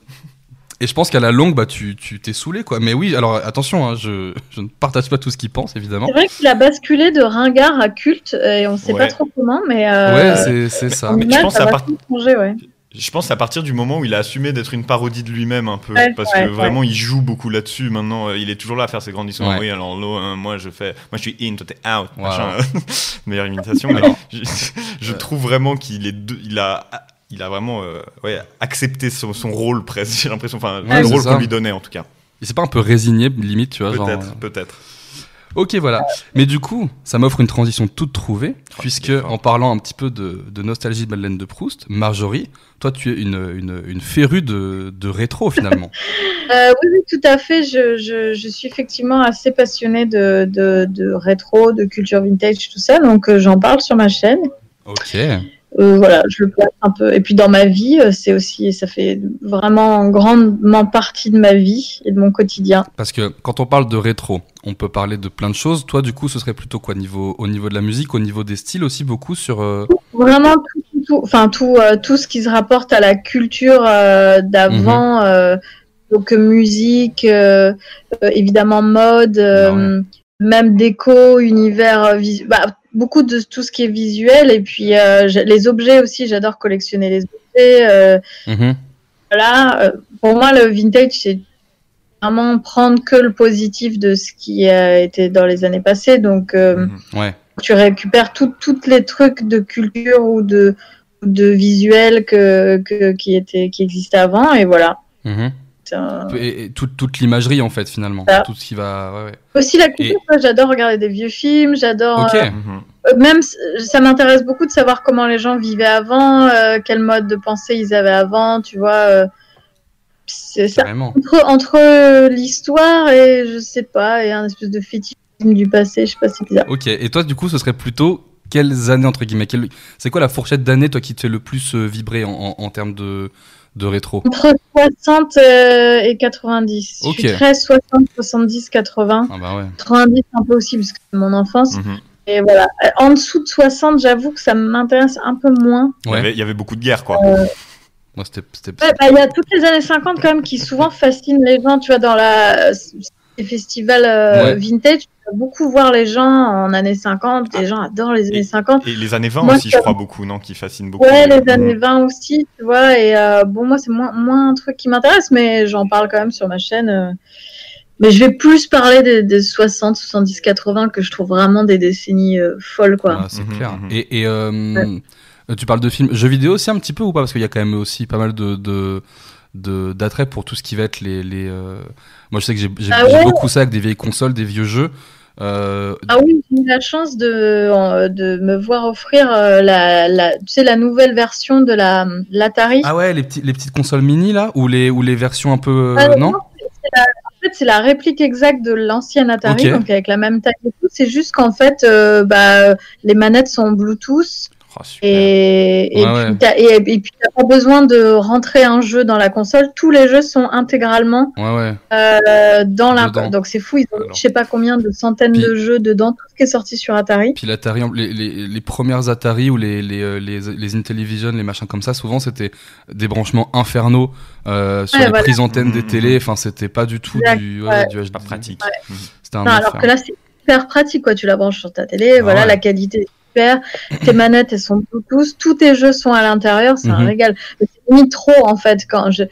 et je pense qu'à la longue, bah, tu tu t'es saoulé, quoi. Mais oui, alors attention, hein, je, je ne partage pas tout ce qu'il pense, évidemment. C'est vrai qu'il a basculé de ringard à culte et on sait Ouais. pas trop comment, mais. euh, Ouais, c'est c'est ça. Mais je pense ça à part- changer, ouais. Je pense à partir du moment où il a assumé d'être une parodie de lui-même un peu, Ouais, parce ouais, que vraiment il joue beaucoup là-dessus. Maintenant, euh, il est toujours là à faire ses grandes histoires. Ouais. Oui, alors l'eau, hein, moi je fais, moi je suis in, toi t'es out, Wow. machin. Meilleure imitation. mais je, je trouve vraiment qu'il est, il a, il a vraiment, euh, ouais, accepté son, son rôle presque. J'ai l'impression, enfin, Ouais, le rôle qu'on lui donnait en tout cas. Il s'est pas un peu résigné, limite, tu vois. Peut-être, euh, peut-être. Ok, voilà. Mais du coup, ça m'offre une transition toute trouvée, puisque est fort. en parlant un petit peu de, de nostalgie de Madeleine de Proust, Marjorie, toi, tu es une, une, une férue de, de rétro finalement. Euh, oui, oui, tout à fait. Je, je, je suis effectivement assez passionnée de, de, de rétro, de culture vintage, tout ça. Donc, euh, j'en parle sur ma chaîne. ok. Euh, voilà, je le place un peu. Et puis, dans ma vie, euh, c'est aussi, ça fait vraiment grandement partie de ma vie et de mon quotidien. Parce que quand on parle de rétro, on peut parler de plein de choses. Toi, du coup, ce serait plutôt quoi niveau, au niveau de la musique, au niveau des styles aussi, beaucoup sur. euh, Vraiment tout, tout, tout, enfin, tout, euh, tout ce qui se rapporte à la culture euh, d'avant. euh, donc, musique, euh, euh, évidemment, mode. euh, même déco, univers, euh, bah, beaucoup de tout ce qui est visuel. Et puis euh, les objets aussi, j'adore collectionner les objets. euh, Mhm. voilà, euh, pour moi, le vintage, c'est vraiment prendre que le positif de ce qui a été dans les années passées. Donc, euh. Ouais. tu récupères toutes les trucs de culture ou de, de visuel que, que, qui, étaient, qui existaient avant. Et voilà. Mhm. C'est un- Et, et toute, toute l'imagerie, en fait, finalement. Ça. Tout ce qui va. Ouais, ouais. Aussi la culture, moi, j'adore regarder des vieux films, j'adore... Ok. euh, Mhm. euh, même, ça m'intéresse beaucoup de savoir comment les gens vivaient avant, euh, quel mode de pensée ils avaient avant, tu vois. euh, c'est ça. Entre, entre l'histoire et, je sais pas, et un espèce de fétichisme du passé, je sais pas si c'est bizarre. Ok. Et toi, du coup, ce serait plutôt quelles années, entre guillemets quelle- C'est quoi la fourchette d'années, toi, qui te fait le plus euh, vibrer en, en, en termes de, de rétro Entre 60 euh, et 90. Ok. Je suis très 60, 70, 80. Ah bah ouais. 90 un peu aussi parce que c'est mon enfance. Mhm. Et voilà. Euh, En dessous de 60, j'avoue que ça m'intéresse un peu moins. Il, y Ouais. avait, il y avait beaucoup de guerres, quoi. Moi, c'était. c'était- Ouais, bah, il y a toutes les années 50 quand même qui souvent fascinent les gens, tu vois, dans la, les festivals euh, Ouais. vintage. Beaucoup voir les gens en années 50. Les gens adorent les années 50. Et les années 20 Moi, aussi, je crois, beaucoup, non Qui fascinent beaucoup. Ouais, les Mhm. années 20 aussi, tu vois. Et euh, bon, moi, c'est moins, moins un truc qui m'intéresse, mais j'en parle quand même sur ma chaîne. euh. Mais je vais plus parler des, des 60, 70, 80 que je trouve vraiment des décennies euh, folles, quoi. Ah, c'est Mhm, clair. mhm. Et, et euh, tu parles de films, jeux vidéo aussi un petit peu ou pas? Parce qu'il y a quand même aussi pas mal de. de d'attrait pour tout ce qui va être les, les euh, moi je sais que j'ai Ah ouais? beaucoup ça avec des vieilles consoles des vieux jeux euh, Ah oui, j'ai eu la chance de, de me voir offrir euh, la, la, tu sais, la nouvelle version de la l'Atari. ah ouais les, petits, les petites consoles mini là ou les, ou les versions un peu euh, Ah, non? la- En fait, c'est la réplique exacte de l'ancienne Atari, donc avec la même taille et tout. C'est juste qu'en fait, euh, bah, les manettes sont Bluetooth Oh, super. et, et, Ouais, puis ouais. t'as- et, et puis t'as pas besoin de rentrer un jeu dans la console. Tous les jeux sont intégralement ouais ouais euh, dans la. Dedans. Donc c'est fou. Ils ont Alors. je sais pas combien de centaines Puis- de jeux dedans, tout ce qui est sorti sur Atari. Puis l'Atari, les, les, les premières Atari ou les, les, euh, les, les Intellivision, les machins comme ça, souvent c'était des branchements infernaux euh, sur Ouais, les voilà. prises antennes des Mhm. télés. Enfin, c'était pas du tout Exact, du, ouais. du HD. Pas pratique. C'était un Non, alors que là, c'est super pratique, quoi. Tu la branches sur ta télé, Ah voilà, ouais. la qualité super. Tes manettes, elles sont Bluetooth, tous tes jeux sont à l'intérieur, c'est un Mhm. régal. Mais C'est limite trop, en fait, quand je.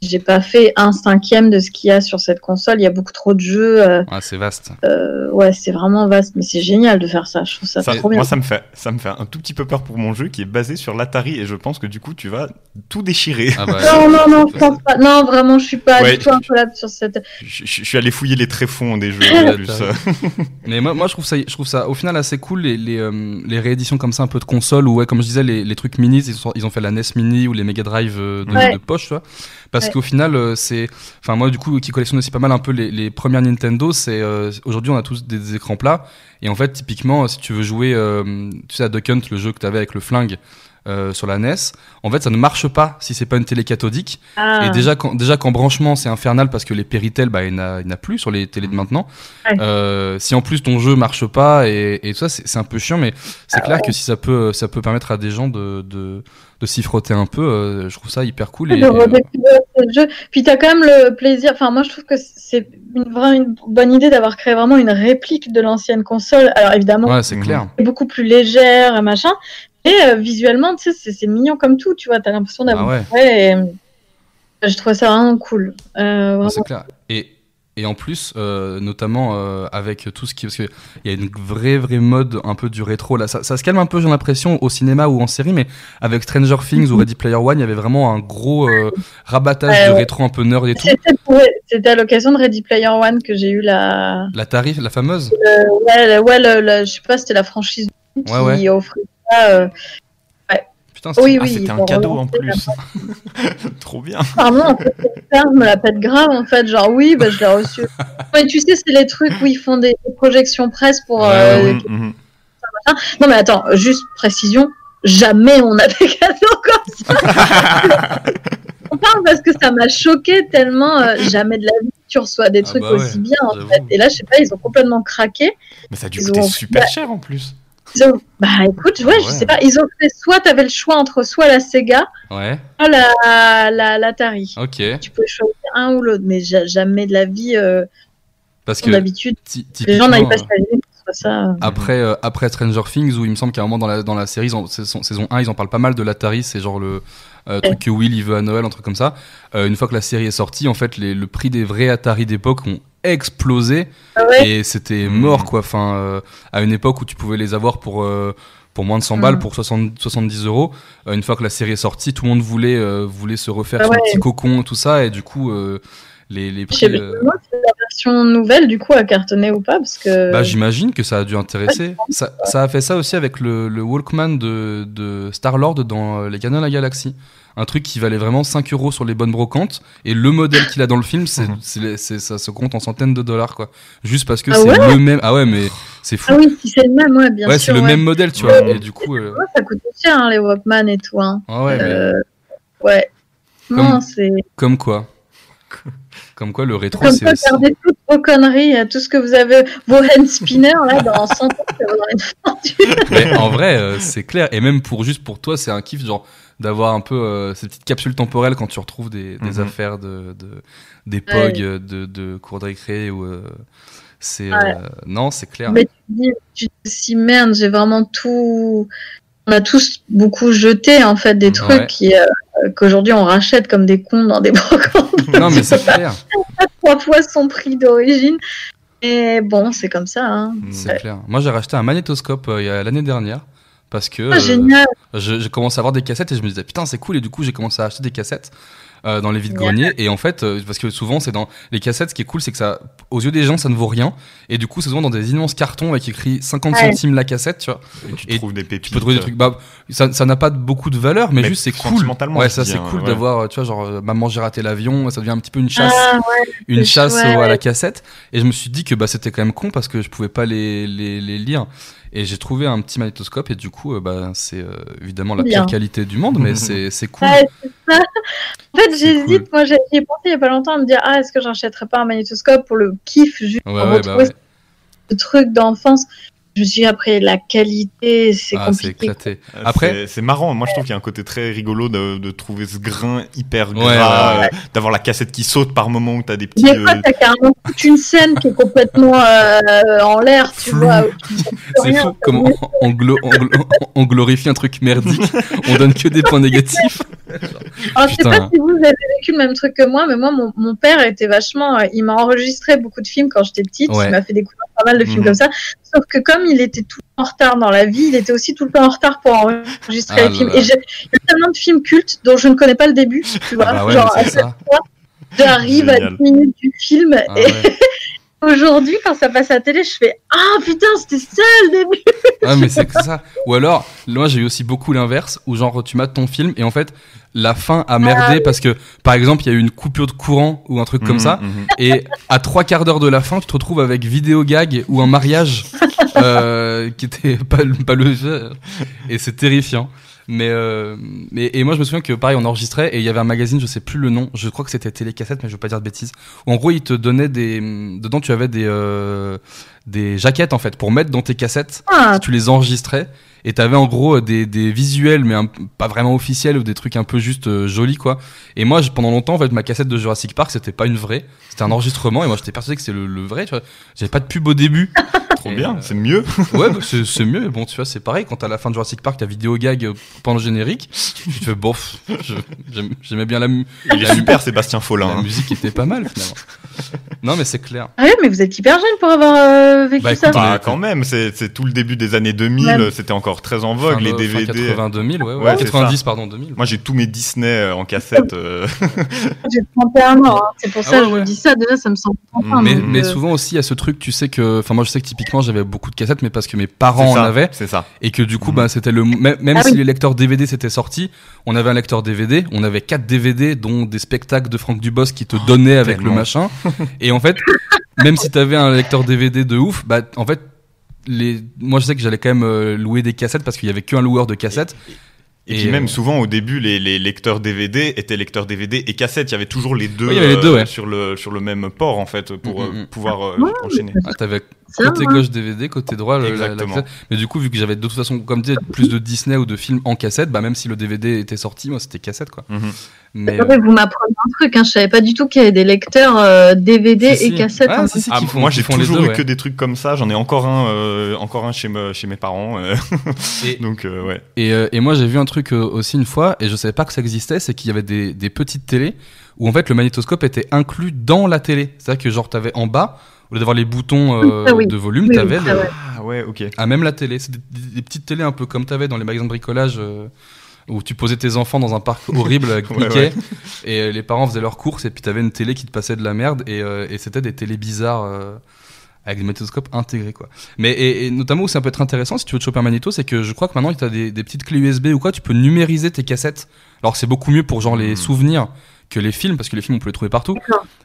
J'ai pas fait un cinquième de ce qu'il y a sur cette console. Il y a beaucoup trop de jeux. euh, Ouais, c'est vaste. euh, ouais, c'est vraiment vaste, mais c'est génial de faire ça. Je trouve ça, Ça- trop bien. moi, ça me, fait, ça me fait un tout petit peu peur pour mon jeu qui est basé sur l'Atari et je pense que du coup, tu vas tout déchirer. Ah bah, Non, non, non, je pense pas. Non, vraiment, je suis pas Ouais, du tout incollable sur cette. Je, je- je suis allé fouiller les tréfonds des jeux en plus. Mais moi, moi je trouve ça, je trouve ça au final assez cool les, les, euh, les rééditions comme ça un peu de consoles ou ouais comme je disais les, les trucs mini ils, sont- ils ont fait la NES Mini ou les Mega Drive euh, de, Ouais. de poche tu vois parce Ouais. qu'au final euh, c'est enfin moi du coup qui collectionne aussi pas mal un peu les, les premières Nintendo c'est euh, aujourd'hui on a tous des, des écrans plats et en fait typiquement si tu veux jouer euh, tu sais à Duck Hunt le jeu que tu avais avec le flingue euh, sur la NES en fait ça ne marche pas si c'est pas une télé cathodique Ah. et déjà, quand, déjà qu'en branchement, c'est infernal parce que les Péritel, bah, il n'y en a, plus sur les télés de maintenant. Ouais. Euh, si en plus ton jeu marche pas et, et tout ça, c'est un peu chiant, mais c'est clair que si ça peut, ça peut permettre à des gens de, de, de s'y frotter un peu, euh, je trouve ça hyper cool. Et, de redécouvrir ce jeu. Puis t'as quand même le plaisir. Enfin, moi, je trouve que c'est une, vraiment une bonne idée d'avoir créé vraiment une réplique de l'ancienne console. Alors évidemment, ouais, c'est clair. beaucoup plus légère, machin. Et euh, visuellement, tu sais, c'est- mignon comme tout. Tu vois, t'as l'impression d'avoir. Ah ouais. Et, euh, je trouve ça vraiment cool. Euh. C'est clair. Et, et en plus, euh, notamment euh, avec tout ce qui. Parce qu'il y a une vraie, vraie mode un peu du rétro. Là. Ça, ça se calme un peu, j'ai l'impression, au cinéma ou en série, mais avec Stranger Things ou Ready Player One, il y avait vraiment un gros euh, rabattage de rétro un peu nerd et tout. C'était à l'occasion de Ready Player One que j'ai eu la. La tarif, la fameuse? ouais, le- ouais le- je sais pas, c'était la franchise qui Ouais, ouais. offrait ça. Putain, Oui, Ah, oui. c'était ils un cadeau en plus. Trop bien. Pardon, en fait, ça, je me la pète grave, en fait. Genre, oui, bah, je l'ai reçu. Mais tu sais, c'est les trucs où ils font des projections presse pour. Euh, Mhm, mhm. Non, mais attends, juste précision. Jamais on a des cadeaux comme ça. on parle parce que ça m'a choqué tellement. euh, jamais de la vie tu reçois des Ah trucs bah ouais, aussi bien, en fait. Et là, je sais pas, ils ont complètement craqué. Mais ça a dû Ils coûter ont- super cher en plus. Ils ont... Bah écoute, ouais, je sais pas. Ils ont fait soit t'avais le choix entre soit la Sega, Ouais, soit la, la, l'Atari. ok. Tu peux choisir un ou l'autre, mais ja- jamais de la vie. euh, Parce que d'habitude, les gens n'aillent pas euh, soit ça. euh. après, euh, après Stranger Things, où il me semble qu'à un moment dans la, dans la série, ont- saison, saison 1, ils en parlent pas mal de l'Atari, c'est genre le euh, truc que Will il veut à Noël, un truc comme ça. Euh, une fois que la série est sortie, en fait, les, le prix des vrais Atari d'époque ont explosé Ah ouais et c'était Mhm. mort quoi. Enfin, euh, à une époque où tu pouvais les avoir pour euh, pour moins de 100 balles, Mhm. pour 60, 70 euros. Euh, une fois que la série est sortie, tout le monde voulait euh, voulait se refaire Ah son ouais. petit cocon, tout ça, et du coup, euh, les les Je prix. euh, la version nouvelle, du coup, a cartonné ou pas, parce que. bah, j'imagine que ça a dû intéresser. Ça, ça a fait ça aussi avec le, le Walkman de, de Star-Lord dans euh, Les Gardiens de la Galaxie. Un truc qui valait vraiment 5 euros sur les bonnes brocantes. Et le modèle qu'il a dans le film, c'est, Mhm. c'est- c'est- ça se compte en centaines de dollars, quoi. Juste parce que Ah c'est ouais le même. Ah ouais, mais c'est fou. ah oui, si c'est le même, ouais, bien ouais, sûr. c'est le ouais. même modèle, tu vois. Et du coup. euh, Ouais, ça coûte cher, hein, les Walkman et tout. Hein. ah ouais, mais Euh, ouais. Comme- Non, c'est. comme quoi. Comme quoi, le rétro, Comme c'est aussi. gardez toutes vos conneries, tout ce que vous avez, vos hand spinners, là, dans 100 ans, ça une fortune. Mais en vrai, euh, c'est clair. Et même pour juste pour toi, c'est un kiff, genre d'avoir un peu euh, ces petites capsules temporelles quand tu retrouves des, des Mhm. affaires de, de des. POG, de, de cours de récré ou euh, c'est Ouais. euh, non, c'est clair. Mais tu te dis, tu te dis si merde, j'ai vraiment tout. On a tous beaucoup jeté, en fait, des trucs Ouais. qui, euh, qu'aujourd'hui on rachète comme des cons dans des brocantes. non, mais c'est clair, trois fois son prix d'origine. Et bon, c'est comme ça. Hein. c'est clair. Moi, j'ai racheté un magnétoscope euh, il y a l'année dernière parce que Ah, euh, génial. je- j'ai commencé à avoir des cassettes et je me disais putain c'est cool et du coup j'ai commencé à acheter des cassettes euh, dans les vides greniers et en fait euh, parce que souvent c'est dans les cassettes ce qui est cool c'est que ça aux yeux des gens ça ne vaut rien et du coup c'est souvent dans des immenses cartons avec écrit 50 Ouais. centimes la cassette tu vois Et tu Et trouves des pépites. tu peux trouver des trucs bah ça ça n'a pas beaucoup de valeur mais, Mais juste c'est cool sentimentalement, ouais je ça c'est hein, cool ouais. d'avoir tu vois genre maman j'ai raté l'avion ça devient un petit peu une chasse Ah, ouais, une chasse chouette. à la cassette et je me suis dit que bah c'était quand même con parce que je pouvais pas les, les, les lire et j'ai trouvé un petit magnétoscope et du coup euh, bah c'est euh, évidemment la Bien. pire qualité du monde mais c'est c'est cool Ouais, c'est ça. En fait, j'hésite. Moi, j'ai j'y ai pensé il y a pas longtemps à me dire Ah, est-ce que j'achèterais pas un magnétoscope pour le kiff, juste Ouais, pour ouais, bah retrouver ouais. ce truc d'enfance? Je me suis dit, après, la qualité, c'est Ah, c'est compliqué. éclaté. Euh, Après- c'est- c'est marrant. Moi, je trouve qu'il y a un côté très rigolo de, de trouver ce grain hyper Ouais, gras, ouais, euh, d'avoir la cassette qui saute par moment où t'as des petits. Des fois, euh, t'as carrément toute une scène qui est complètement euh, en l'air, tu Flou. vois. C'est fou comment on, on glo- on glo- on glorifie un truc merdique, on donne que des points négatifs. Alors, je sais pas si vous avez vécu le même truc que moi, mais moi, mon, mon père était vachement. euh, il m'a enregistré beaucoup de films quand j'étais petite. Ouais. Il m'a fait découvrir pas mal de films Mhm. comme ça. Sauf que comme il était tout le temps en retard dans la vie, il était aussi tout le temps en retard pour enregistrer Ah les films. là. Et j'ai- il y a tellement de films cultes dont je ne connais pas le début. Tu vois, Ah bah ouais, genre, mais c'est ça. j'arrive à Génial. 10 minutes du film Ah et ouais. aujourd'hui, quand ça passe à la télé, je fais Ah putain, c'était ça le début. Ah, mais c'est que ça. Ou alors, moi j'ai eu aussi beaucoup l'inverse, où genre tu mates ton film et en fait la fin a merdé parce que par exemple il y a eu une coupure de courant ou un truc comme mhm, ça mhm. et à trois quarts d'heure de la fin tu te retrouves avec vidéo gag ou un mariage euh, qui était pas, le- pas le jeu et c'est terrifiant mais, euh, mais et moi je me souviens que pareil on enregistrait et il y avait un magazine je sais plus le nom. Je crois que c'était télécassette mais je veux pas dire de bêtises. Où en gros ils te donnaient des dedans tu avais des euh, des jaquettes en fait pour mettre dans tes cassettes. Ah, tu les enregistrais et t'avais en gros des, des visuels mais un- pas vraiment officiels ou des trucs un peu juste euh, jolis quoi et moi je- pendant longtemps en fait ma cassette de Jurassic Park c'était pas une vraie c'était un enregistrement et moi j'étais persuadé que c'était le, le vrai tu vois j'avais pas de pub au début Trop Et, bien, euh, c'est mieux. ouais bah, c'est c'est mieux bon tu vois c'est pareil quand à la fin de Jurassic Park t'as vidéo gag euh, pendant le générique tu te fais bof j'aimais bien la, Il est super, Sébastien Follin. la hein. musique était pas mal finalement non mais c'est clair ah ouais, mais vous êtes hyper jeune pour avoir euh, vécu Bah, ça. écoute, Bah, Ouais. quand même, c'est c'est tout le début des années 2000, Ouais. c'était encore très en vogue, Fin les fin DVD. 80 2000 ouais, ouais. Ouais, c'est 90 pardon 2000 Moi, j'ai tous mes Disney euh, en cassette. euh, J'ai 31 ans, hein. c'est pour Ah ça ouais, que je vous dis ça. Déjà, ça me semble 31. Mais, mais euh, souvent aussi, il y a ce truc, tu sais que. Enfin, moi, je sais que typiquement, j'avais beaucoup de cassettes, mais parce que mes parents en avaient. C'est ça. Et que du coup, bah, c'était le. Même, même Ah si oui. les lecteurs DVD s'étaient sortis, on avait un lecteur DVD, on avait quatre DVD, dont des spectacles de Franck Dubos qui te donnaient avec tellement. le machin. Et en fait, même si t'avais un lecteur DVD de ouf, bah, en fait. Les... Moi, je sais que j'allais quand même euh, louer des cassettes parce qu'il y avait qu'un loueur de cassettes. Et, Et, puis même euh, souvent au début les, les lecteurs DVD étaient lecteurs DVD et cassettes, il y avait toujours les deux, Oui, il y avait les deux, ouais. sur le sur le même port en fait pour Mm, euh, mm, mm. pouvoir euh, Ouais, enchaîner. Ah, t'avais côté moi. gauche DVD, côté droit le- la- la, Exactement. cassette. Mais du coup, vu que j'avais de toute façon, comme dit, plus de Disney ou de films en cassette, bah même si le DVD était sorti, moi c'était cassette quoi. Mhm. Mais vous m'apprenez un truc, hein. je savais pas du tout qu'il y avait des lecteurs euh, DVD Si, et si. cassettes. Ah, si, temps. Ah, moi j'ai toujours deux, eu ouais. que des trucs comme ça. J'en ai encore un, euh, encore un chez, me- chez mes parents. euh. Et- Donc euh, ouais. Et, euh, et moi j'ai vu un truc euh, aussi une fois et je savais pas que ça existait, c'est qu'il y avait des, des petites télés où en fait le magnétoscope était inclus dans la télé. C'est-à-dire que genre t'avais en bas, au lieu d'avoir les boutons euh, Ah oui. de volume, Oui, t'avais. Ah ouais, ok. à même la télé. C'est des, des- des petites télés un peu comme t'avais dans les magasins de bricolage euh, où tu posais tes enfants dans un parc horrible avec Ouais, Mickey ouais. et euh, les parents faisaient leurs courses et puis t'avais une télé qui te passait de la merde et, euh, et c'était des télés bizarres. euh, avec des magnétoscopes intégrés quoi. Mais et, et notamment où ça peut être intéressant si tu veux te choper un magnéto, c'est que je crois que maintenant tu as des, des petites clés USB ou quoi, tu peux numériser tes cassettes. Alors c'est beaucoup mieux pour genre les Hmm. souvenirs que les films parce que les films on peut les trouver partout.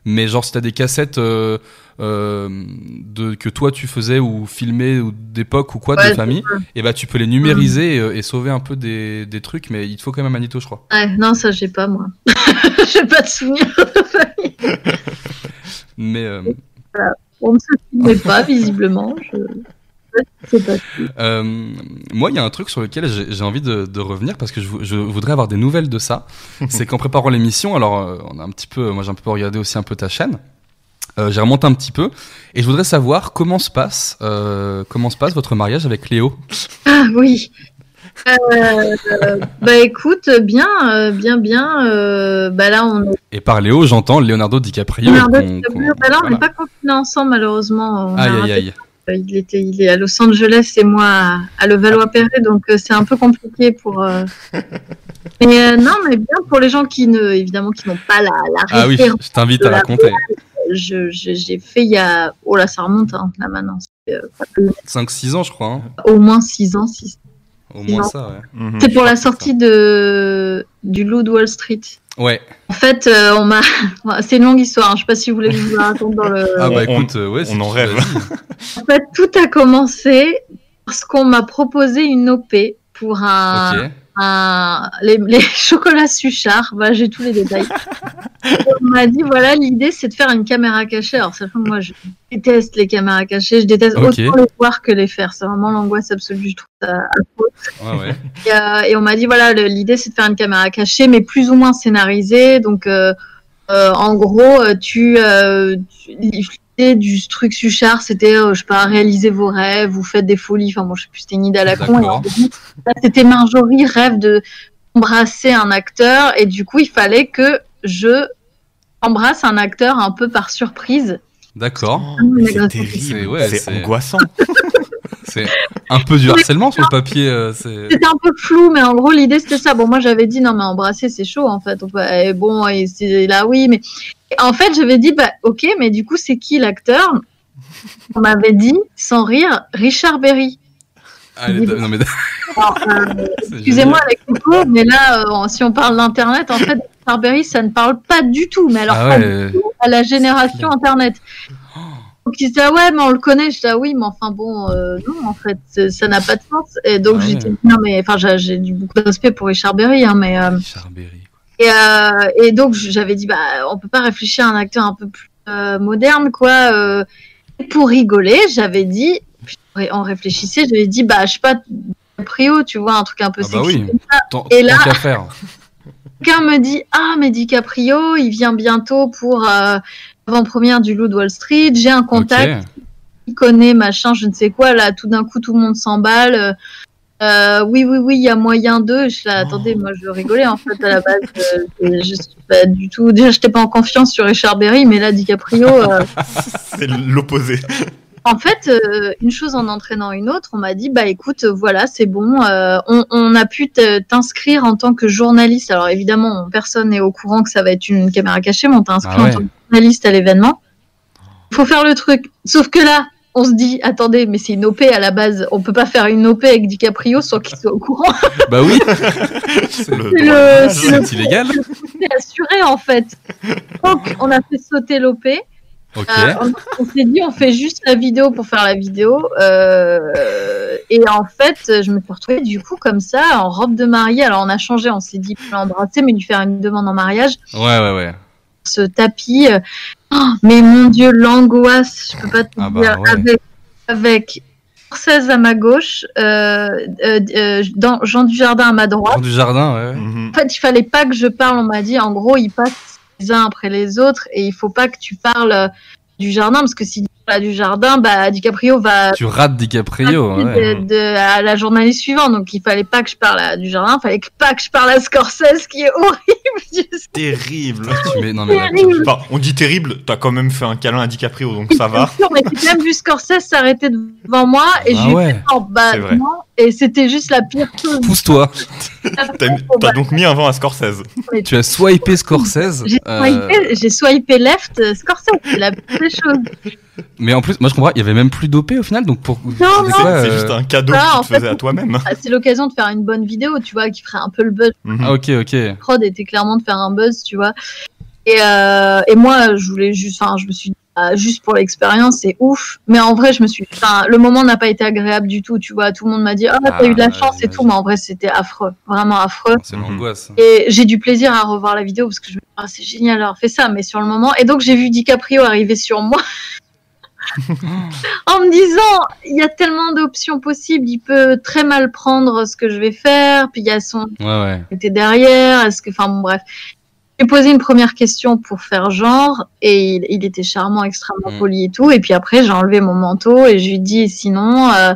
Mais genre si t'as des cassettes euh, euh, de que toi tu faisais ou filmais ou d'époque ou quoi Ouais, de famille, et bah tu peux les numériser et, euh, et sauver un peu des, des trucs. Mais il te faut quand même un magnéto je crois. Ouais, non, ça, j'ai pas, moi. j'ai pas de souvenir de famille. Mais euh, On ne se souvenait pas, visiblement. Je... Euh, moi, il y a un truc sur lequel j'ai envie de, de revenir parce que je, vou- je voudrais avoir des nouvelles de ça. c'est qu'en préparant l'émission, alors euh, on a un petit peu, moi j'ai un peu regardé aussi un peu ta chaîne. Euh, j'ai remonté un petit peu et je voudrais savoir comment se passe, euh, comment se passe votre mariage avec Léo. Ah oui. Euh, bah écoute, bien, bien, bien. euh, bah là, on. Et par Léo, j'entends Leonardo DiCaprio. Leonardo DiCaprio. Bah là, on n'est voilà. pas confinés ensemble, malheureusement. On a Aïe aïe aïe. Il, était, il est à Los Angeles et moi à, à Levallois-Perret, donc euh, c'est un peu compliqué pour. euh, Mais euh, non, mais bien pour les gens qui ne, évidemment, qui n'ont pas la, la Ah oui, je t'invite à la raconter. je- je- j'ai fait il y a. Oh là, ça remonte hein, là maintenant. C'est, euh, pas plus- 5-6 ans, je crois. hein. au moins 6 ans. six- Au moins Non. ça, ouais. C'est pour la sortie de du Loup de Wall Street. Ouais. En fait, euh, on m'a. C'est une longue histoire. hein, Je sais pas si vous voulez que je vous la raconte dans le. Ah bah écoute, euh, ouais, on en rêve. En fait, tout a commencé parce qu'on m'a proposé une OP pour un, Ok. Un- les, les chocolats Suchard. Bah, j'ai tous les détails. On m'a dit voilà, l'idée c'est de faire une caméra cachée. Alors, sachant que moi, je déteste les caméras cachées. Je déteste autant les voir que les faire. C'est vraiment l'angoisse absolue. Je trouve ça Ouais, ouais. et, euh, et on m'a dit voilà, l'idée c'est de faire une caméra cachée, mais plus ou moins scénarisée. Donc, euh, euh, en gros, tu, du truc Suchard, c'était, euh, je sais pas, réaliser vos rêves, vous faites des folies. Enfin, bon, je sais plus, c'était une idée à la con. C'était Marjorie rêve de embrasser un acteur, et du coup, il fallait que je embrasse un acteur un peu par surprise. D'accord. Oh, mais c'est terrible, ouais, c'est angoissant. C'est un peu du harcèlement sur le papier. euh, c'est- C'était un peu flou, mais en gros, l'idée c'était ça. Bon, moi j'avais dit non, mais embrasser c'est chaud en fait. Et bon, et c'est là, oui, mais et en fait, j'avais dit bah ok, mais du coup, c'est qui l'acteur On m'avait dit, sans rire, Richard Berry. Allez, non, mais Alors, euh, Excusez-moi avec Coco, mais là, euh, si on parle d'internet, en fait, Richard Berry, ça ne parle pas du tout. Mais alors, Ah pas ouais. du tout à la génération internet. Donc ils disaient ah ouais mais on le connaît je dis ah oui mais enfin bon euh, non en fait ça n'a pas de sens et donc Ah j'ai ouais. dit non mais enfin j'ai- j'ai du beaucoup de respect pour Richard Berry hein, mais euh, Richard Berry. Et, euh, et donc j'avais dit bah on peut pas réfléchir à un acteur un peu plus euh, moderne quoi euh, Et pour rigoler j'avais dit on réfléchissait j'avais dit bah je sais pas Prio tu vois un truc un peu Ah bah sexy oui. comme ça. Tant, Et là- quelqu'un me dit ah mais DiCaprio il vient bientôt pour euh, avant-première du Loup de Wall Street j'ai un contact Ok. il connaît, machin, je ne sais quoi. Là, tout d'un coup, tout le monde s'emballe. Euh, oui, oui, oui, il y a moyen d'eux. Je suis là, attendez, moi, je rigolais en fait à la base. Euh, je suis pas du tout. Déjà, j'étais pas en confiance sur Richard Berry, mais là, DiCaprio. euh, C'est l'opposé. en fait, euh, une chose en entraînant une autre, on m'a dit, bah écoute, voilà, c'est bon. euh, on, on a pu t'inscrire en tant que journaliste. Alors évidemment, personne n'est au courant que ça va être une caméra cachée, mais on t'a inscrit Ah ouais. en tant que journaliste à l'événement. Il faut faire le truc. Sauf que là, on se dit, attendez, mais c'est une OP à la base. On peut pas faire une OP avec DiCaprio sans qu'il soit au courant. Bah oui. C'est Le C'est droit le- d'image. c'est le- c'est illégal. C'est assuré en fait. Donc, on a fait sauter l'OP. Ok. Euh, on on s'est dit, on fait juste la vidéo pour faire la vidéo. Euh, et en fait, je me suis retrouvée du coup comme ça, en robe de mariée. Alors, on a changé, on s'est dit, l'embrasser, mais lui faire une demande en mariage. Ouais, ouais, ouais. Ce tapis. oh, mais mon Dieu, l'angoisse, je peux pas te Ah bah dire. ouais. Avec avec Scorsese à ma gauche, euh, euh, euh, dans Jean Dujardin à ma droite. Jean du jardin, ouais. ouais. Mhm. En fait, il fallait pas que je parle. On m'a dit, en gros, ils passent les uns après les autres et il faut pas que tu parles du jardin parce que si du jardin, bah DiCaprio va Tu rates DiCaprio, de, ouais. de- à la journaliste suivante. Donc il fallait pas que je parle à- du jardin, il fallait que- pas que je parle à Scorsese, qui est horrible. Terrible. Tu mets- non, mais là, Terrible. Enfin, on dit terrible, t'as quand même fait un câlin à DiCaprio, donc ça va. Mais j'ai même vu Scorsese s'arrêter devant moi et Ah ouais. en bas et c'était juste la pire chose. Pousse-toi. T'as donc mis un vent à Scorsese. Tu as swipé Scorsese. J'ai euh, swipé, left euh, Scorsese, c'est la pire des choses. Mais en plus, moi je comprends, il y avait même plus d'OP au final, donc pour. non. C'est euh, juste un cadeau Ah, que en tu te faisais fait, à toi-même. C'est l'occasion de faire une bonne vidéo, tu vois, qui ferait un peu le buzz. Mhm. Ah, ok, ok. prod était clairement de faire un buzz, tu vois. Et, euh, et moi, je voulais juste, enfin, je me suis dit, ah, juste pour l'expérience, c'est ouf. Mais en vrai, je me suis, enfin, le moment n'a pas été agréable du tout, tu vois. Tout le monde m'a dit, ah, t'as Ah, eu de la chance et tout, mais en vrai, c'était affreux, vraiment affreux. C'est l'angoisse. Et j'ai du plaisir à revoir la vidéo parce que je me dis, ah, c'est génial d'avoir fait ça, mais sur le moment. Et donc, j'ai vu DiCaprio arriver sur moi. En me disant, il y a tellement d'options possibles, il peut très mal prendre ce que je vais faire, puis il y a son, Ouais, ouais. était derrière Est-ce que, enfin bon, bref. J'ai posé une première question pour faire genre et il, il était charmant, extrêmement Mm. poli et tout. Et puis après, j'ai enlevé mon manteau et je lui dis sinon, euh,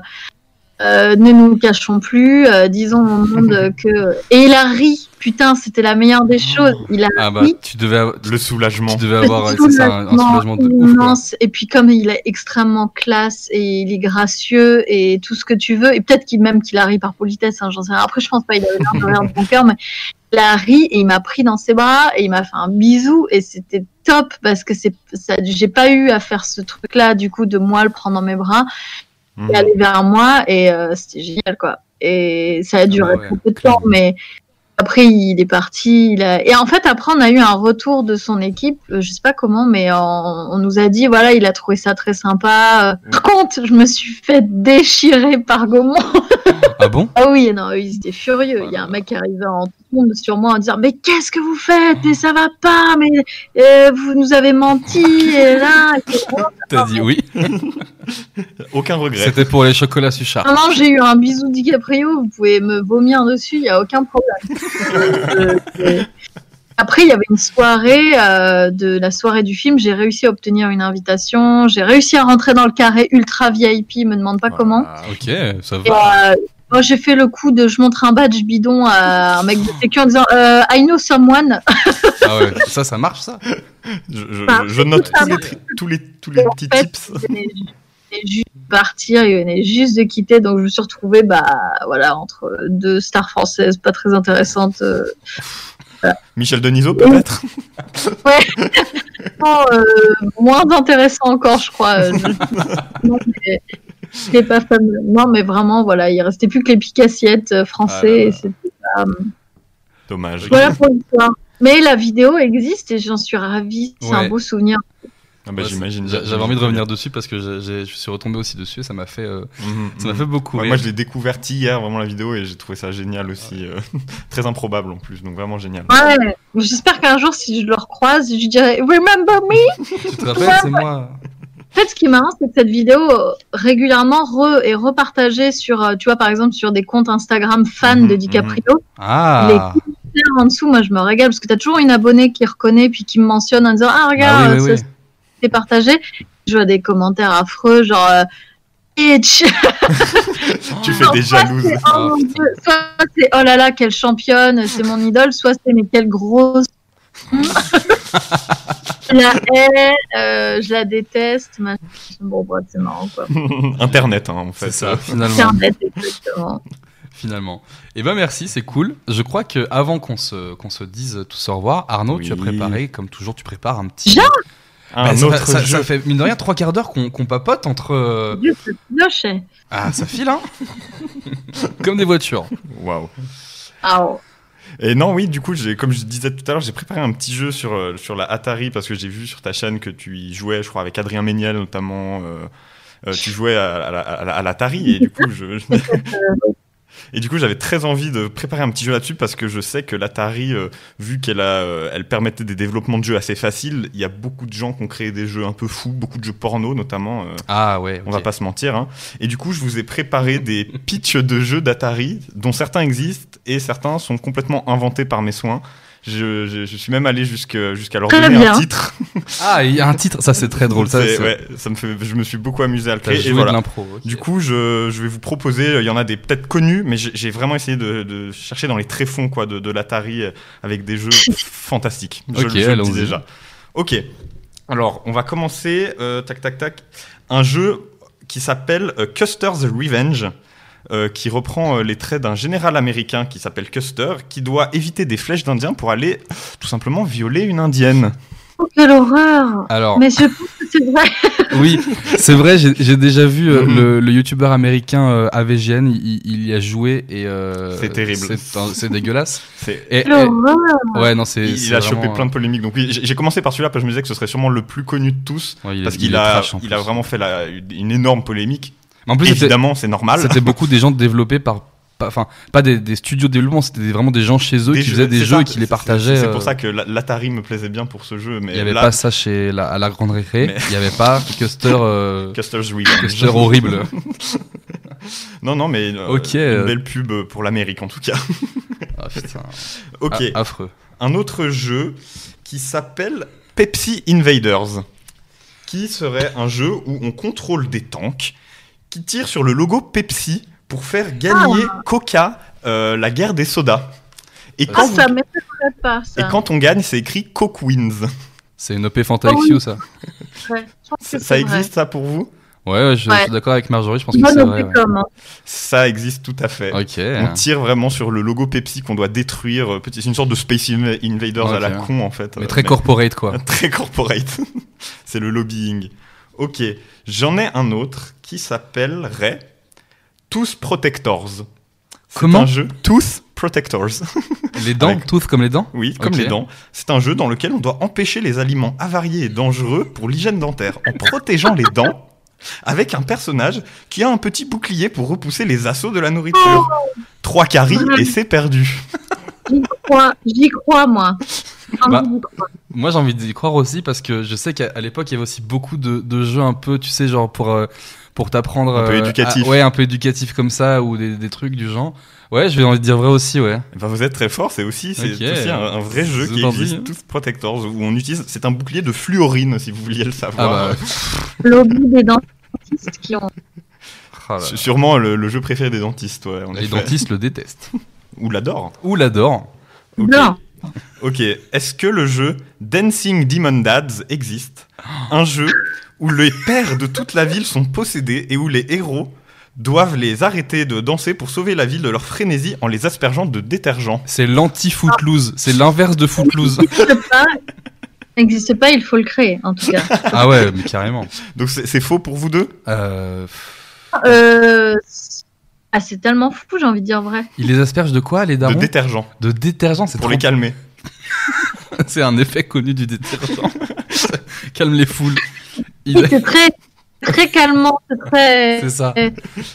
euh, ne nous cachons plus, euh, disons au monde que. Et il a ri. Putain, c'était la meilleure des choses. Il a Ah bah, ri. tu devais, avoir- Le soulagement. tu devais avoir, ça, un, un soulagement de ouf. immense. Et puis comme il est extrêmement classe et il est gracieux et tout ce que tu veux, et peut-être qu'il même qu'il a ri par politesse, hein, j'en sais rien. Après, je pense pas, il avait l'air de rire de mon cœur, mais il a ri et il m'a pris dans ses bras et il m'a fait un bisou et c'était top parce que c'est ça, j'ai pas eu à faire ce truc-là du coup de moi le prendre dans mes bras Mhm. et aller vers moi et euh, c'était génial quoi. Et ça a duré bah ouais, un peu de temps, mais après il est parti. Il a... Et en fait après on a eu un retour de son équipe, euh, je sais pas comment, mais on, on nous a dit voilà il a trouvé ça très sympa. Euh, Par contre je me suis fait déchirer par Gaumont. Ah bon? Ah oui non ils étaient furieux. Il y a un mec qui arrivait en tombe sur moi en disant mais qu'est-ce que vous faites? Mais ça va pas mais euh, vous nous avez menti et là. T'as dit oui. Aucun regret. C'était pour les chocolats Suchard. Vraiment, j'ai eu un bisou DiCaprio, vous pouvez me vomir dessus, il n'y a aucun problème. Euh, Après, il y avait une soirée, euh, de la soirée du film, j'ai réussi à obtenir une invitation, j'ai réussi à rentrer dans le carré ultra VIP, me demande pas comment. Ah, ok, ça Et, va. euh, moi, j'ai fait le coup de je montre un badge bidon à un mec de sécu en disant euh, I know someone. Ah ouais, ça, ça marche ça? Je, je- Enfin, je note tous les, tous les, tous les petits fait, tips. Il venait ju- il venait juste de partir, il venait juste de quitter, donc je me suis retrouvée bah, voilà, entre deux stars françaises pas très intéressantes. euh, Michel Denisot, peut-être? Non, euh, moins intéressant encore, je crois. euh, je- non, mais c'était pas fameux. Non, mais vraiment, voilà, il restait plus que les picassiettes euh, Ah là français. là. et c'était pas- Dommage. Voilà pour l'histoire. Mais la vidéo existe et j'en suis ravie. C'est Ouais. un beau souvenir. Ah bah, Ouais, j'imagine. J'avais envie de revenir dessus parce que je suis retombé aussi dessus et ça m'a fait, euh, Mhm, ça m'a mhm. fait beaucoup Ouais, moi, je l'ai découvert hier, vraiment la vidéo, et j'ai trouvé ça génial aussi. euh, très improbable en plus, donc vraiment génial. Ouais, j'espère qu'un jour, si je le recroise, je lui dirai Remember me? Tu te rappelles, c'est moi En fait, ce qui est marrant, c'est que cette vidéo euh, régulièrement re est repartagée sur, euh, tu vois, par exemple, sur des comptes Instagram fans Mhm, de DiCaprio. Ah en dessous, moi je me régale parce que tu as toujours une abonnée qui reconnaît puis qui me mentionne en disant Ah, regarde, Bah oui, oui, ça, oui. c'est partagé. Je vois des commentaires affreux, genre euh, Bitch Tu fais Non, des soit jalouses. c'est, Oh Oh, soit c'est Oh là là, quelle championne, c'est mon idole, soit c'est Mais quelle grosse. Je la hais, euh, je la déteste. machin. Bon, bref, c'est marrant quoi. Internet, hein, en fait. C'est ça, finalement. Internet, exactement. finalement. Et ben merci, c'est cool. Je crois que avant qu'on se qu'on se dise tous au revoir, Arnaud, tu as préparé, comme toujours, tu prépares un petit. Déjà Un Bah, ça, autre ça- jeu. ça fait mine de rien trois quarts d'heure qu'on qu'on papote entre. euh, Dieu, c'est. Ah, ça file, hein Comme des voitures. Waouh. Ah, oh. Et non, oui, du coup, comme je disais tout à l'heure, j'ai préparé un petit jeu sur, euh, sur la Atari parce que j'ai vu sur ta chaîne que tu y jouais, je crois, avec Adrien Méniel notamment. euh, euh, tu jouais à, à à à l'Atari et du coup, je- Et du coup, j'avais très envie de préparer un petit jeu là-dessus parce que je sais que l'Atari, euh, vu qu'elle a, euh, elle permettait des développements de jeux assez faciles, il y a beaucoup de gens qui ont créé des jeux un peu fous, beaucoup de jeux porno notamment. euh, Ah ouais. on va pas se mentir. Hein. Et du coup, je vous ai préparé des pitchs de jeux d'Atari, dont certains existent et certains sont complètement inventés par mes soins. Je, je- je suis même allé jusqu'à leur Très donner bien. un titre. Ah, il y a un titre, ça c'est très drôle. Ça, ouais, ça me fait, je me suis beaucoup amusé à le créer. joué Et voilà. de l'impro. ok. Du coup, je, je vais vous proposer, il y en a des peut-être connus, mais j'ai vraiment essayé de, de chercher dans les tréfonds quoi, de, de l'Atari euh, avec des jeux fantastiques. Je, Ok, le- je le dis déjà. Ok, alors on va commencer, euh, tac tac tac, un jeu qui s'appelle euh, Custer's Revenge. Euh, qui reprend euh, les traits d'un général américain qui s'appelle Custer, qui doit éviter des flèches d'indiens pour aller tout simplement violer une indienne. Oh, quelle horreur Alors, Mais je pense que c'est vrai. oui, c'est vrai, j'ai déjà vu euh, Mhm. le, le youtubeur américain euh, AVGN, il, il y a joué et. euh, C'est terrible. C'est dégueulasse. C'est ouais, non, c'est. il a chopé plein de polémiques. Donc oui, j'ai commencé par celui-là parce que je me disais que ce serait sûrement le plus connu de tous. ouais, il est- Parce il qu'il a, il vraiment fait la- une énorme polémique. En plus, c'était- Évidemment, c'est normal. c'était beaucoup des gens développés par. Enfin, pas des, des studios de développement, c'était vraiment des gens chez eux Des qui faisaient des jeux ça, et qui les partageaient. C'est euh, pour ça que la- l'Atari me plaisait bien pour ce jeu. Mais Il n'y avait là, pas ça chez la, à la grande récré. Mais- Il n'y avait pas Custer, euh, Custer's Revenge. Custer horrible. Non, non, mais euh, Ok, une euh. belle pub pour l'Amérique en tout cas. Ah, putain. ok, Ah, affreux. un autre jeu qui s'appelle Pepsi Invaders, qui serait un jeu où on contrôle des tanks qui tirent sur le logo Pepsi pour faire gagner Coca euh, la guerre des sodas. Et Ah, quand, vous- ça m'étonnerait pas, et quand on gagne, c'est écrit Coke Wins. C'est une OP Fanta Ah oui. XU, ça. Ouais, Ça, existe ça pour vous? Ouais, ouais, je, Ouais. suis d'accord avec Marjorie, je pense que c'est vrai. Ouais. Ça existe tout à fait. On tire vraiment sur le logo Pepsi qu'on doit détruire. euh, C'est une sorte de Space Inv- Invaders à la con en fait. Mais très corporate, quoi. Très corporate. C'est le lobbying. Ok, j'en ai un autre qui s'appellerait Tous Protectors. C'est Comment un jeu Tous Protectors. Les dents, Avec- tooth comme les dents Oui, comme les dents. C'est un jeu dans lequel on doit empêcher les aliments avariés et dangereux pour l'hygiène dentaire en protégeant les dents avec un personnage qui a un petit bouclier pour repousser les assauts de la nourriture. Trois caries et c'est perdu. J'y crois, j'y crois, moi. Ah, Bah. Moi, j'ai envie d'y croire aussi parce que je sais qu'à l'époque, il y avait aussi beaucoup de, de jeux un peu, tu sais, genre pour, euh, pour t'apprendre. Un peu euh, éducatif. à- ouais, un peu éducatif comme ça ou des, des trucs du genre. Ouais, je vais envie de dire vrai aussi, ouais. Ben, vous êtes très fort, c'est aussi, c'est aussi un, un vrai jeu qui existe, hein. Tous Protectors, où on utilise, c'est un bouclier de fluorine, si vous vouliez le Ah savoir. bah. Lobby des dentistes qui ont. ah. Su- Sûrement le, le jeu préféré des dentistes, ouais, en Les effet. dentistes le détestent. Ou l'adorent. Ou l'adorent. Ok. Ok, est-ce que le jeu Dancing Demon Dads existe? Un jeu où les pères de toute la ville sont possédés et où les héros doivent les arrêter de danser pour sauver la ville de leur frénésie en les aspergeant de détergent. C'est l'anti-footloose. C'est l'inverse de footloose. N'existe pas. N'existe pas, il faut le créer, en tout cas. ah ouais, mais carrément. Donc c'est c'est faux pour vous deux? Euh, Euh... Ah, c'est tellement fou, j'ai envie de dire vrai. il les asperge de quoi, les De darons détergent, De détergent, c'est pour trop... les calmer. C'est un effet connu du détergent. Calme les foules. Il- C'est très, très calmant, c'est très. C'est ça.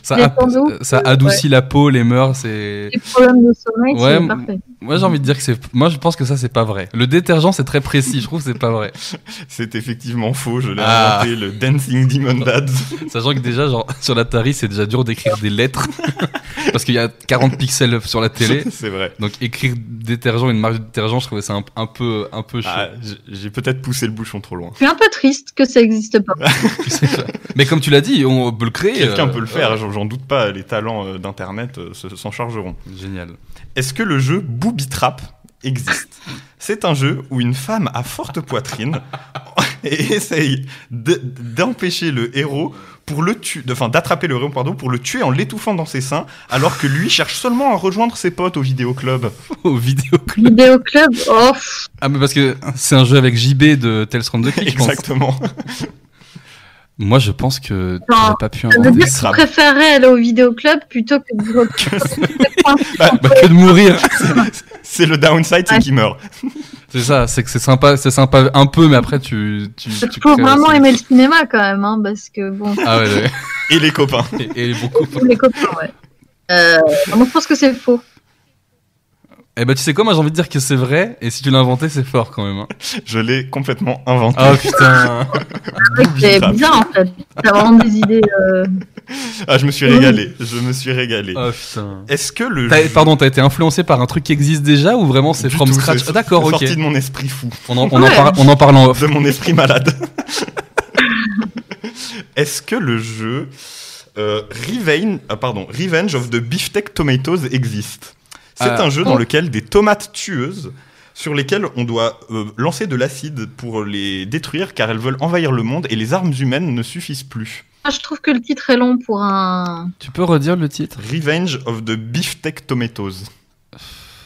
Ça, adoucit la peau, les mœurs, c'est... Les problèmes de sommeil, Ouais, c'est parfait. Moi j'ai envie de dire que c'est... Moi je pense que ça c'est pas vrai. Le détergent c'est très précis, je trouve que c'est pas vrai. C'est effectivement faux, je l'ai Ah. inventé, le Dancing Demon Dads. Sachant que déjà genre sur l'Atari c'est déjà dur d'écrire des lettres. parce qu'il y a 40 pixels sur la télé. c'est vrai. Donc écrire détergent, une marque de détergent, je trouvais ça un, un peu, un peu chaud. Ah, j'ai- peut-être poussé le bouchon trop loin. Je suis un peu triste que ça n'existe pas. Mais comme tu l'as dit, on peut le créer. Quelqu'un euh, peut le faire, ouais. j'en doute pas, les talents euh, d'internet euh, se- s'en chargeront. Génial. Est-ce que le jeu Booby Trap existe? C'est un jeu où une femme à forte poitrine et essaye de- d'empêcher le héros pour le tuer, enfin d'attraper le héros pardon pour le tuer en l'étouffant dans ses seins, alors que lui cherche seulement à rejoindre ses potes au vidéoclub. Au vidéoclub. Vidéoclub, oh, Ah mais parce que c'est un jeu avec JB de Tales from the Crypt, je pense. Moi je pense que tu n'as pas pu ça veut inventer dire tu préférais aller au vidéoclub plutôt que de Bah, que de mourir. C'est le downside, c'est Ouais. qu'il meurt. C'est ça, c'est que c'est sympa, c'est sympa un peu, mais après tu, tu, Il tu faut crées vraiment aussi. aimer le cinéma quand même, hein, parce que bon, Ah ouais, ouais. Et les copains. Et, et beaucoup. tous les copains, ouais. Euh, moi, je pense que c'est faux. Eh ben, tu sais quoi, moi j'ai envie de dire que c'est vrai, et si tu l'as inventé, c'est fort quand même. hein. Je l'ai complètement inventé. Oh putain. C'est bizarre en fait. T'as vraiment des idées. euh, Ah, je me suis régalé. Je me suis régalé. Oh putain. Est-ce que le T'as- jeu- Pardon, t'as été influencé par un truc qui existe déjà ou vraiment c'est Du from tout, scratch c'est- Ah, D'accord, c'est ok. sorti de mon esprit fou, On en, on en parle, on en parle en off. de mon esprit malade. Est-ce que le jeu euh, Revenge, ah, pardon, Revenge of the Beefsteak Tomatoes existe? C'est Ah. un jeu dans lequel des tomates tueuses sur lesquelles on doit euh, lancer de l'acide pour les détruire car elles veulent envahir le monde et les armes humaines ne suffisent plus. moi, je trouve que le titre est long pour un. Tu peux redire le titre? Revenge of the Beefsteak Tomatoes.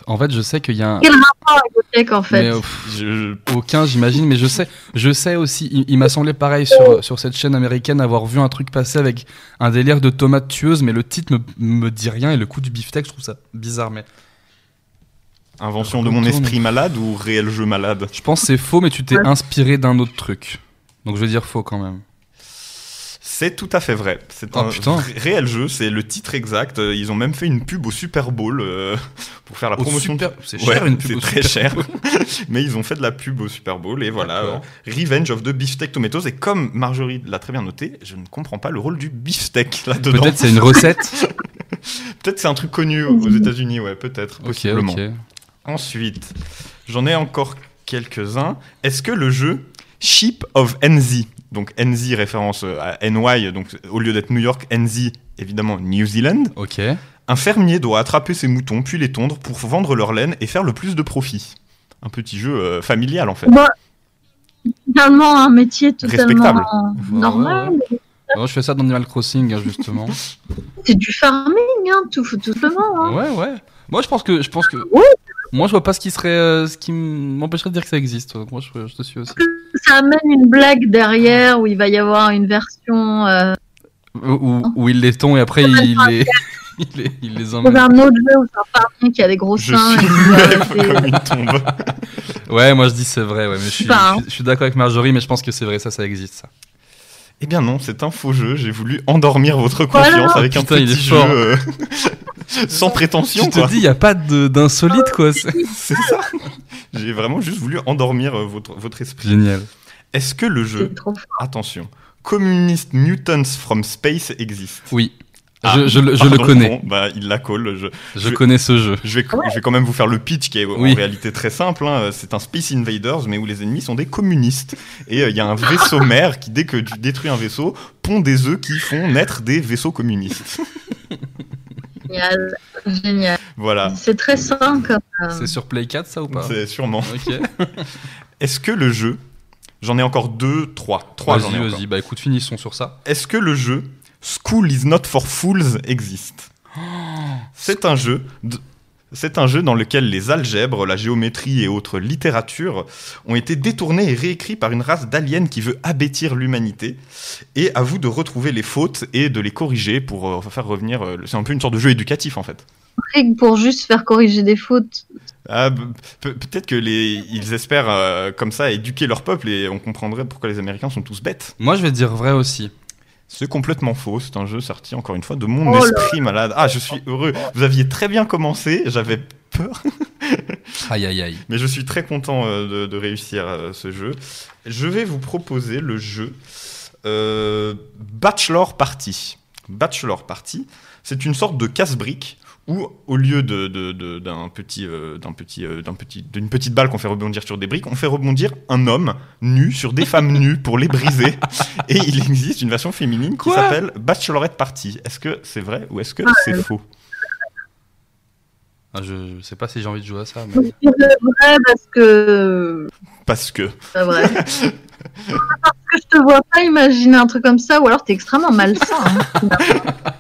En fait, je sais qu'il y a un. Quel rapport avec en fait Mais, euh, pff, Je- aucun, j'imagine, mais je sais, je sais aussi. Il, il m'a semblé pareil sur, sur cette chaîne américaine avoir vu un truc passer avec un délire de tomates tueuses, mais le titre me, me dit rien et le coup du beefsteak, je trouve ça bizarre. Mais Invention de mon esprit malade ou réel jeu malade? Je pense que c'est faux, mais tu t'es inspiré d'un autre truc. Donc je vais dire faux quand même. C'est tout à fait vrai. C'est Oh, un putain. réel jeu, c'est le titre exact. Euh, Ils ont même fait une pub au Super Bowl euh, pour faire la Au promotion. Super- c'est cher, une pub c'est très Super cher. Mais ils ont fait de la pub au Super Bowl et voilà. Euh, Revenge of the Beefsteak Tomatoes. Et comme Marjorie l'a très bien noté, je ne comprends pas le rôle du beefsteak là-dedans. Peut-être c'est une recette. Peut-être c'est un truc connu aux États-Unis, ouais, peut-être, ok, possiblement. ok. Ensuite, j'en ai encore quelques-uns. Est-ce que le jeu Sheep of NZ, donc NZ référence euh, à NY, donc au lieu d'être New York, NZ évidemment New Zealand, Ok. un fermier doit attraper ses moutons puis les tondre pour vendre leur laine et faire le plus de profit. Un petit jeu euh, familial en fait. Bah, Finalement, un métier totalement Respectable. normal. Non, je fais ça dans Animal Crossing, hein, justement. C'est du farming, hein, tout, tout simplement. Hein. Ouais, ouais. Moi, je pense que, je pense que. Ouais. Moi, je vois pas ce qui serait, euh, ce qui m'empêcherait de dire que ça existe. Moi, je, je te suis aussi. Ça amène une blague derrière où il va y avoir une version euh, Où, où- où il les tond et après il les, il les, il les dans emmène. un autre jeu où c'est un qui a des gros Je seins. et comme tombe. Ouais, moi je dis c'est vrai. Ouais, mais je suis, je suis d'accord avec Marjorie, mais je pense que c'est vrai. Ça, ça existe. Ça. Eh bien non, c'est un faux jeu. J'ai voulu endormir votre Voilà. confiance avec un Putain, petit jeu euh, sans prétention. Tu te quoi. dis, il y a pas d'insolite quoi. C'est C'est ça. J'ai vraiment juste voulu endormir euh, votre, votre esprit. génial. Est-ce que le jeu, attention, Communist Mutants from Space existe Oui, Ah, je, je le- connais. bon, bah, il la colle. Je, Je je- connais ce jeu. je, vais, je vais quand même vous faire le pitch qui est Oui. en réalité très simple. hein. C'est un Space Invaders, mais où les ennemis sont des communistes. Et euh, il y a un vaisseau mère qui, dès que tu détruis un vaisseau, pond des œufs qui font naître des vaisseaux communistes. Génial. Génial. Voilà, C'est très comme. euh, C'est sur Play 4 ça ou pas? C'est sûrement. Ok. Est-ce que le jeu, j'en ai encore deux, trois, trois j'en ai Vas-y, vas-y. Bah écoute, finissons sur ça. Est-ce que le jeu School is not for fools existe C'est un jeu. de- C'est un jeu dans lequel les algèbres, la géométrie et autres littératures ont été détournés et réécrits par une race d'aliens qui veut abêtir l'humanité. Et à vous de retrouver les fautes et de les corriger pour euh, faire revenir. euh, c'est un peu une sorte de jeu éducatif en fait. pour juste faire corriger des fautes. Ah, pe- peut-être que les, ils espèrent euh, comme ça éduquer leur peuple et on comprendrait pourquoi les Américains sont tous bêtes. Moi, je vais dire vrai aussi. C'est complètement faux. C'est un jeu sorti encore une fois de mon Oh esprit malade. Ah, je suis heureux. Vous aviez très bien commencé. J'avais peur, Aïe, aïe, aïe. mais je suis très content euh, de, de réussir euh, ce jeu. Je vais vous proposer le jeu euh, Bachelor Party. Bachelor Party, c'est une sorte de casse-brique où, au lieu de- de- de- d'un petit, euh, d'un petit, euh, d'un petit, d'une petite balle qu'on fait rebondir sur des briques, on fait rebondir un homme nu sur des femmes nues pour les briser. Et il existe une version féminine qui s'appelle Bachelorette Party. Est-ce que c'est vrai ou est-ce que c'est faux? Ah, je, je sais pas si j'ai envie de jouer à ça. Je Mais... dirais vrai parce que. Parce que. C'est vrai. parce que je te vois pas imaginer un truc comme ça, ou alors t'es extrêmement malsain. hein.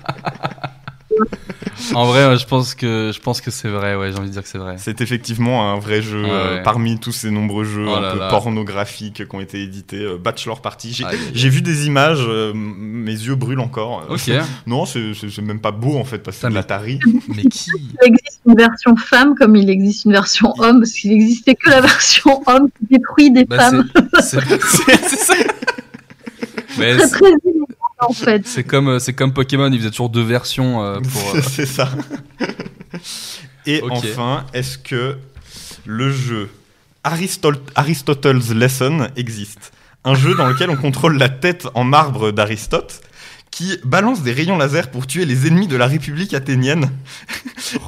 En vrai, je pense que je pense que c'est vrai. Ouais, j'ai envie de dire que c'est vrai. C'est effectivement un vrai jeu Ouais, euh, ouais. parmi tous ces nombreux jeux Oh un là peu là. pornographiques qui ont été édités. euh, Bachelor Party. J'ai j'ai vu des images, euh, mes yeux brûlent encore. Euh, Ok. Non, c'est c'est- c'est même pas beau en fait parce que c'est de l'Atari. Mais qui Il existe une version femme comme il existe une version homme, parce qu'il existait que la version homme qui détruit des Bah, femmes. c'est- c'est c'est- c'est ça. Mais Très très en fait. C'est comme, euh, c'est comme Pokémon, ils faisaient toujours deux versions euh, pour. euh, C'est ça. Et enfin, est-ce que le jeu Aristotle's Lesson existe? Un jeu dans lequel on contrôle la tête en marbre d'Aristote qui balance des rayons laser pour tuer les ennemis de la République athénienne.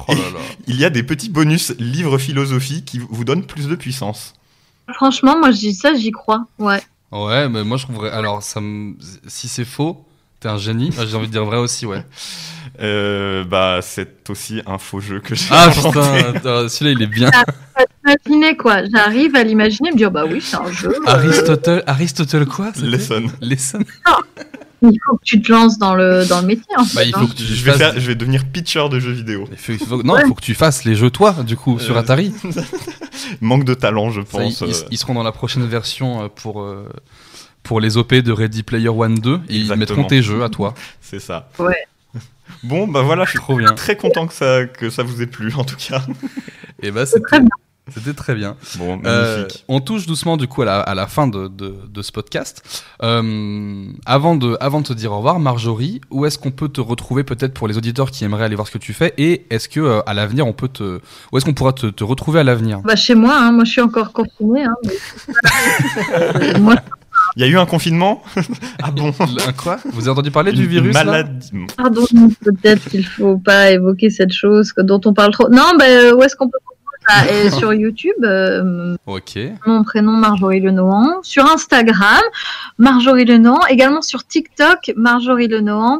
Oh là là. Il y a des petits bonus livres philosophie qui vous donnent plus de puissance. Franchement, moi, je dis ça, j'y crois. Ouais. Ouais, mais moi je trouverais. Alors, ça me... si c'est faux, t'es un génie. Ah, J'ai envie de dire vrai aussi, ouais. Euh, bah, c'est aussi un faux jeu que j'ai Ah inventé. putain, celui-là il est bien. Imaginer quoi J'arrive à l'imaginer, me dire bah oui, c'est un jeu. euh, Aristotle, Aristotle quoi Lesson. Lesson? Il faut que tu te lances dans le dans le métier. En Bah, fait, il hein. faut que tu Je vais, fasses- faire- je vais devenir pitcher de jeux vidéo. Il faut- il faut- Non, il faut que tu fasses les jeux toi, du coup, sur Euh, Atari. Manque de talent, je Ça, pense. ils, ils- euh, ils seront dans la prochaine version euh, pour, pour les OP de Ready Player One 2. Et ils mettront tes jeux à toi. C'est ça. Ouais. Bon, bah voilà, je suis Trop bien. très content que ça, que ça vous ait plu, en tout cas. Et bah, C'est très bien. C'était très bien. Bon, Euh, on touche doucement du coup à la, à la fin de, de, de ce podcast. Euh, avant, de, avant de te dire au revoir, Marjorie, où est-ce qu'on peut te retrouver peut-être pour les auditeurs qui aimeraient aller voir ce que tu fais? Et est-ce que euh, à l'avenir on peut te, où est-ce qu'on pourra te, te retrouver à l'avenir? Bah, chez moi, hein, moi je suis encore confinée. Hein, mais- moi, Il y a eu un confinement? Ah bon? Un quoi? Vous avez entendu parler du virus là? maladie. pardon, peut-être qu'il faut pas évoquer cette chose dont on parle trop. Non, bah, euh, où est-ce qu'on peut bah, euh, Sur YouTube, euh, mon prénom Marjorie Lenohan. Sur Instagram, Marjorie Lenohan. Également sur TikTok, Marjorie Lenohan.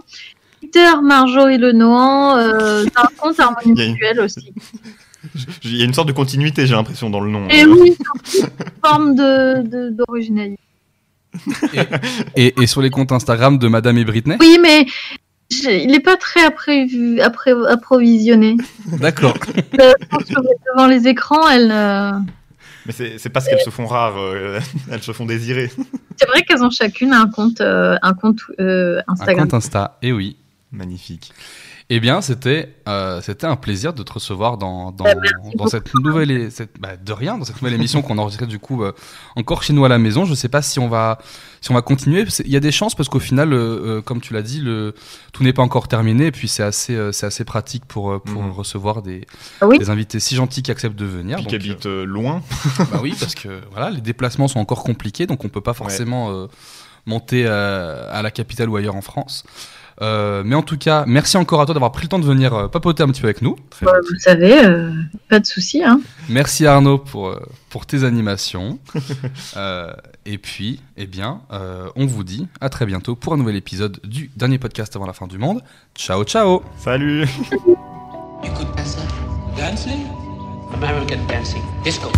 Twitter, Marjorie Lenohan. Euh, j'ai un compte Harmonie Il y a une- Mutuelle aussi. Il y a une sorte de continuité, j'ai l'impression, dans le nom. Et Euh, oui, une forme de- de- d'originalité. Et, et sur les comptes Instagram de Madame et Britney? Oui, mais il n'est pas très appré- appré- approvisionné. D'accord. Euh, devant les écrans, elle, euh, Mais c'est parce qu'elles se font rares, euh, elles se font désirer. c'est vrai qu'elles ont chacune un compte, euh, un compte euh, Un Instagram. compte Insta. Et oui. Magnifique. Eh bien, c'était euh, c'était un plaisir de te recevoir dans, dans, Bah, dans cette nouvelle cette, bah, de rien dans cette nouvelle émission qu'on enregistrait du coup euh, encore chez nous à la maison. Je sais pas si on va si on va continuer. Il y a des chances parce qu'au final, euh, euh, comme tu l'as dit, le tout n'est pas encore terminé. Et puis c'est assez euh, c'est assez pratique pour euh, pour Mhm. recevoir des, Ah oui. des invités si gentils qui acceptent de venir. Qui habite euh, loin. bah oui, parce que voilà, les déplacements sont encore compliqués, donc on peut pas forcément euh, monter euh, à la capitale ou ailleurs en France. Euh, mais en tout cas, merci encore à toi d'avoir pris le temps de venir euh, papoter un petit peu avec nous. Bah, vous savez, euh, pas de souci. Hein. Merci Arnaud pour, pour tes animations. Euh, et puis, eh bien, euh, on vous dit à très bientôt pour un nouvel épisode du dernier podcast avant la fin du monde. Ciao, ciao Salut You could dance dancing? American dancing. Disco.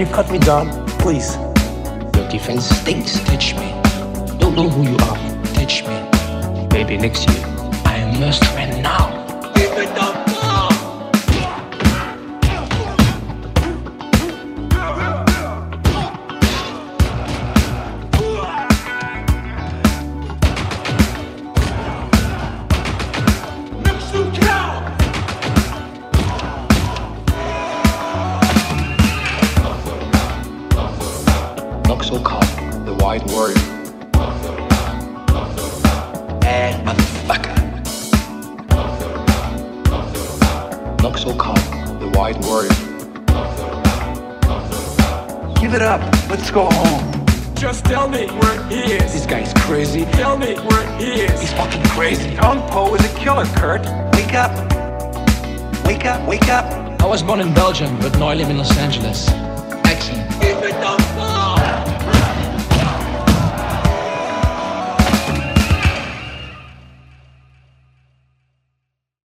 You cut me down, please? Your defense stinks. Teach me. Don't know who you are. Teach me. Maybe next year. I must win now. Give me the tell me where he is. This guy's crazy. Tell me where he is. He's fucking crazy. Kung Po is a killer, Kurt. Wake up. Wake up, wake up. I was born in Belgium, but now I live in Los Angeles.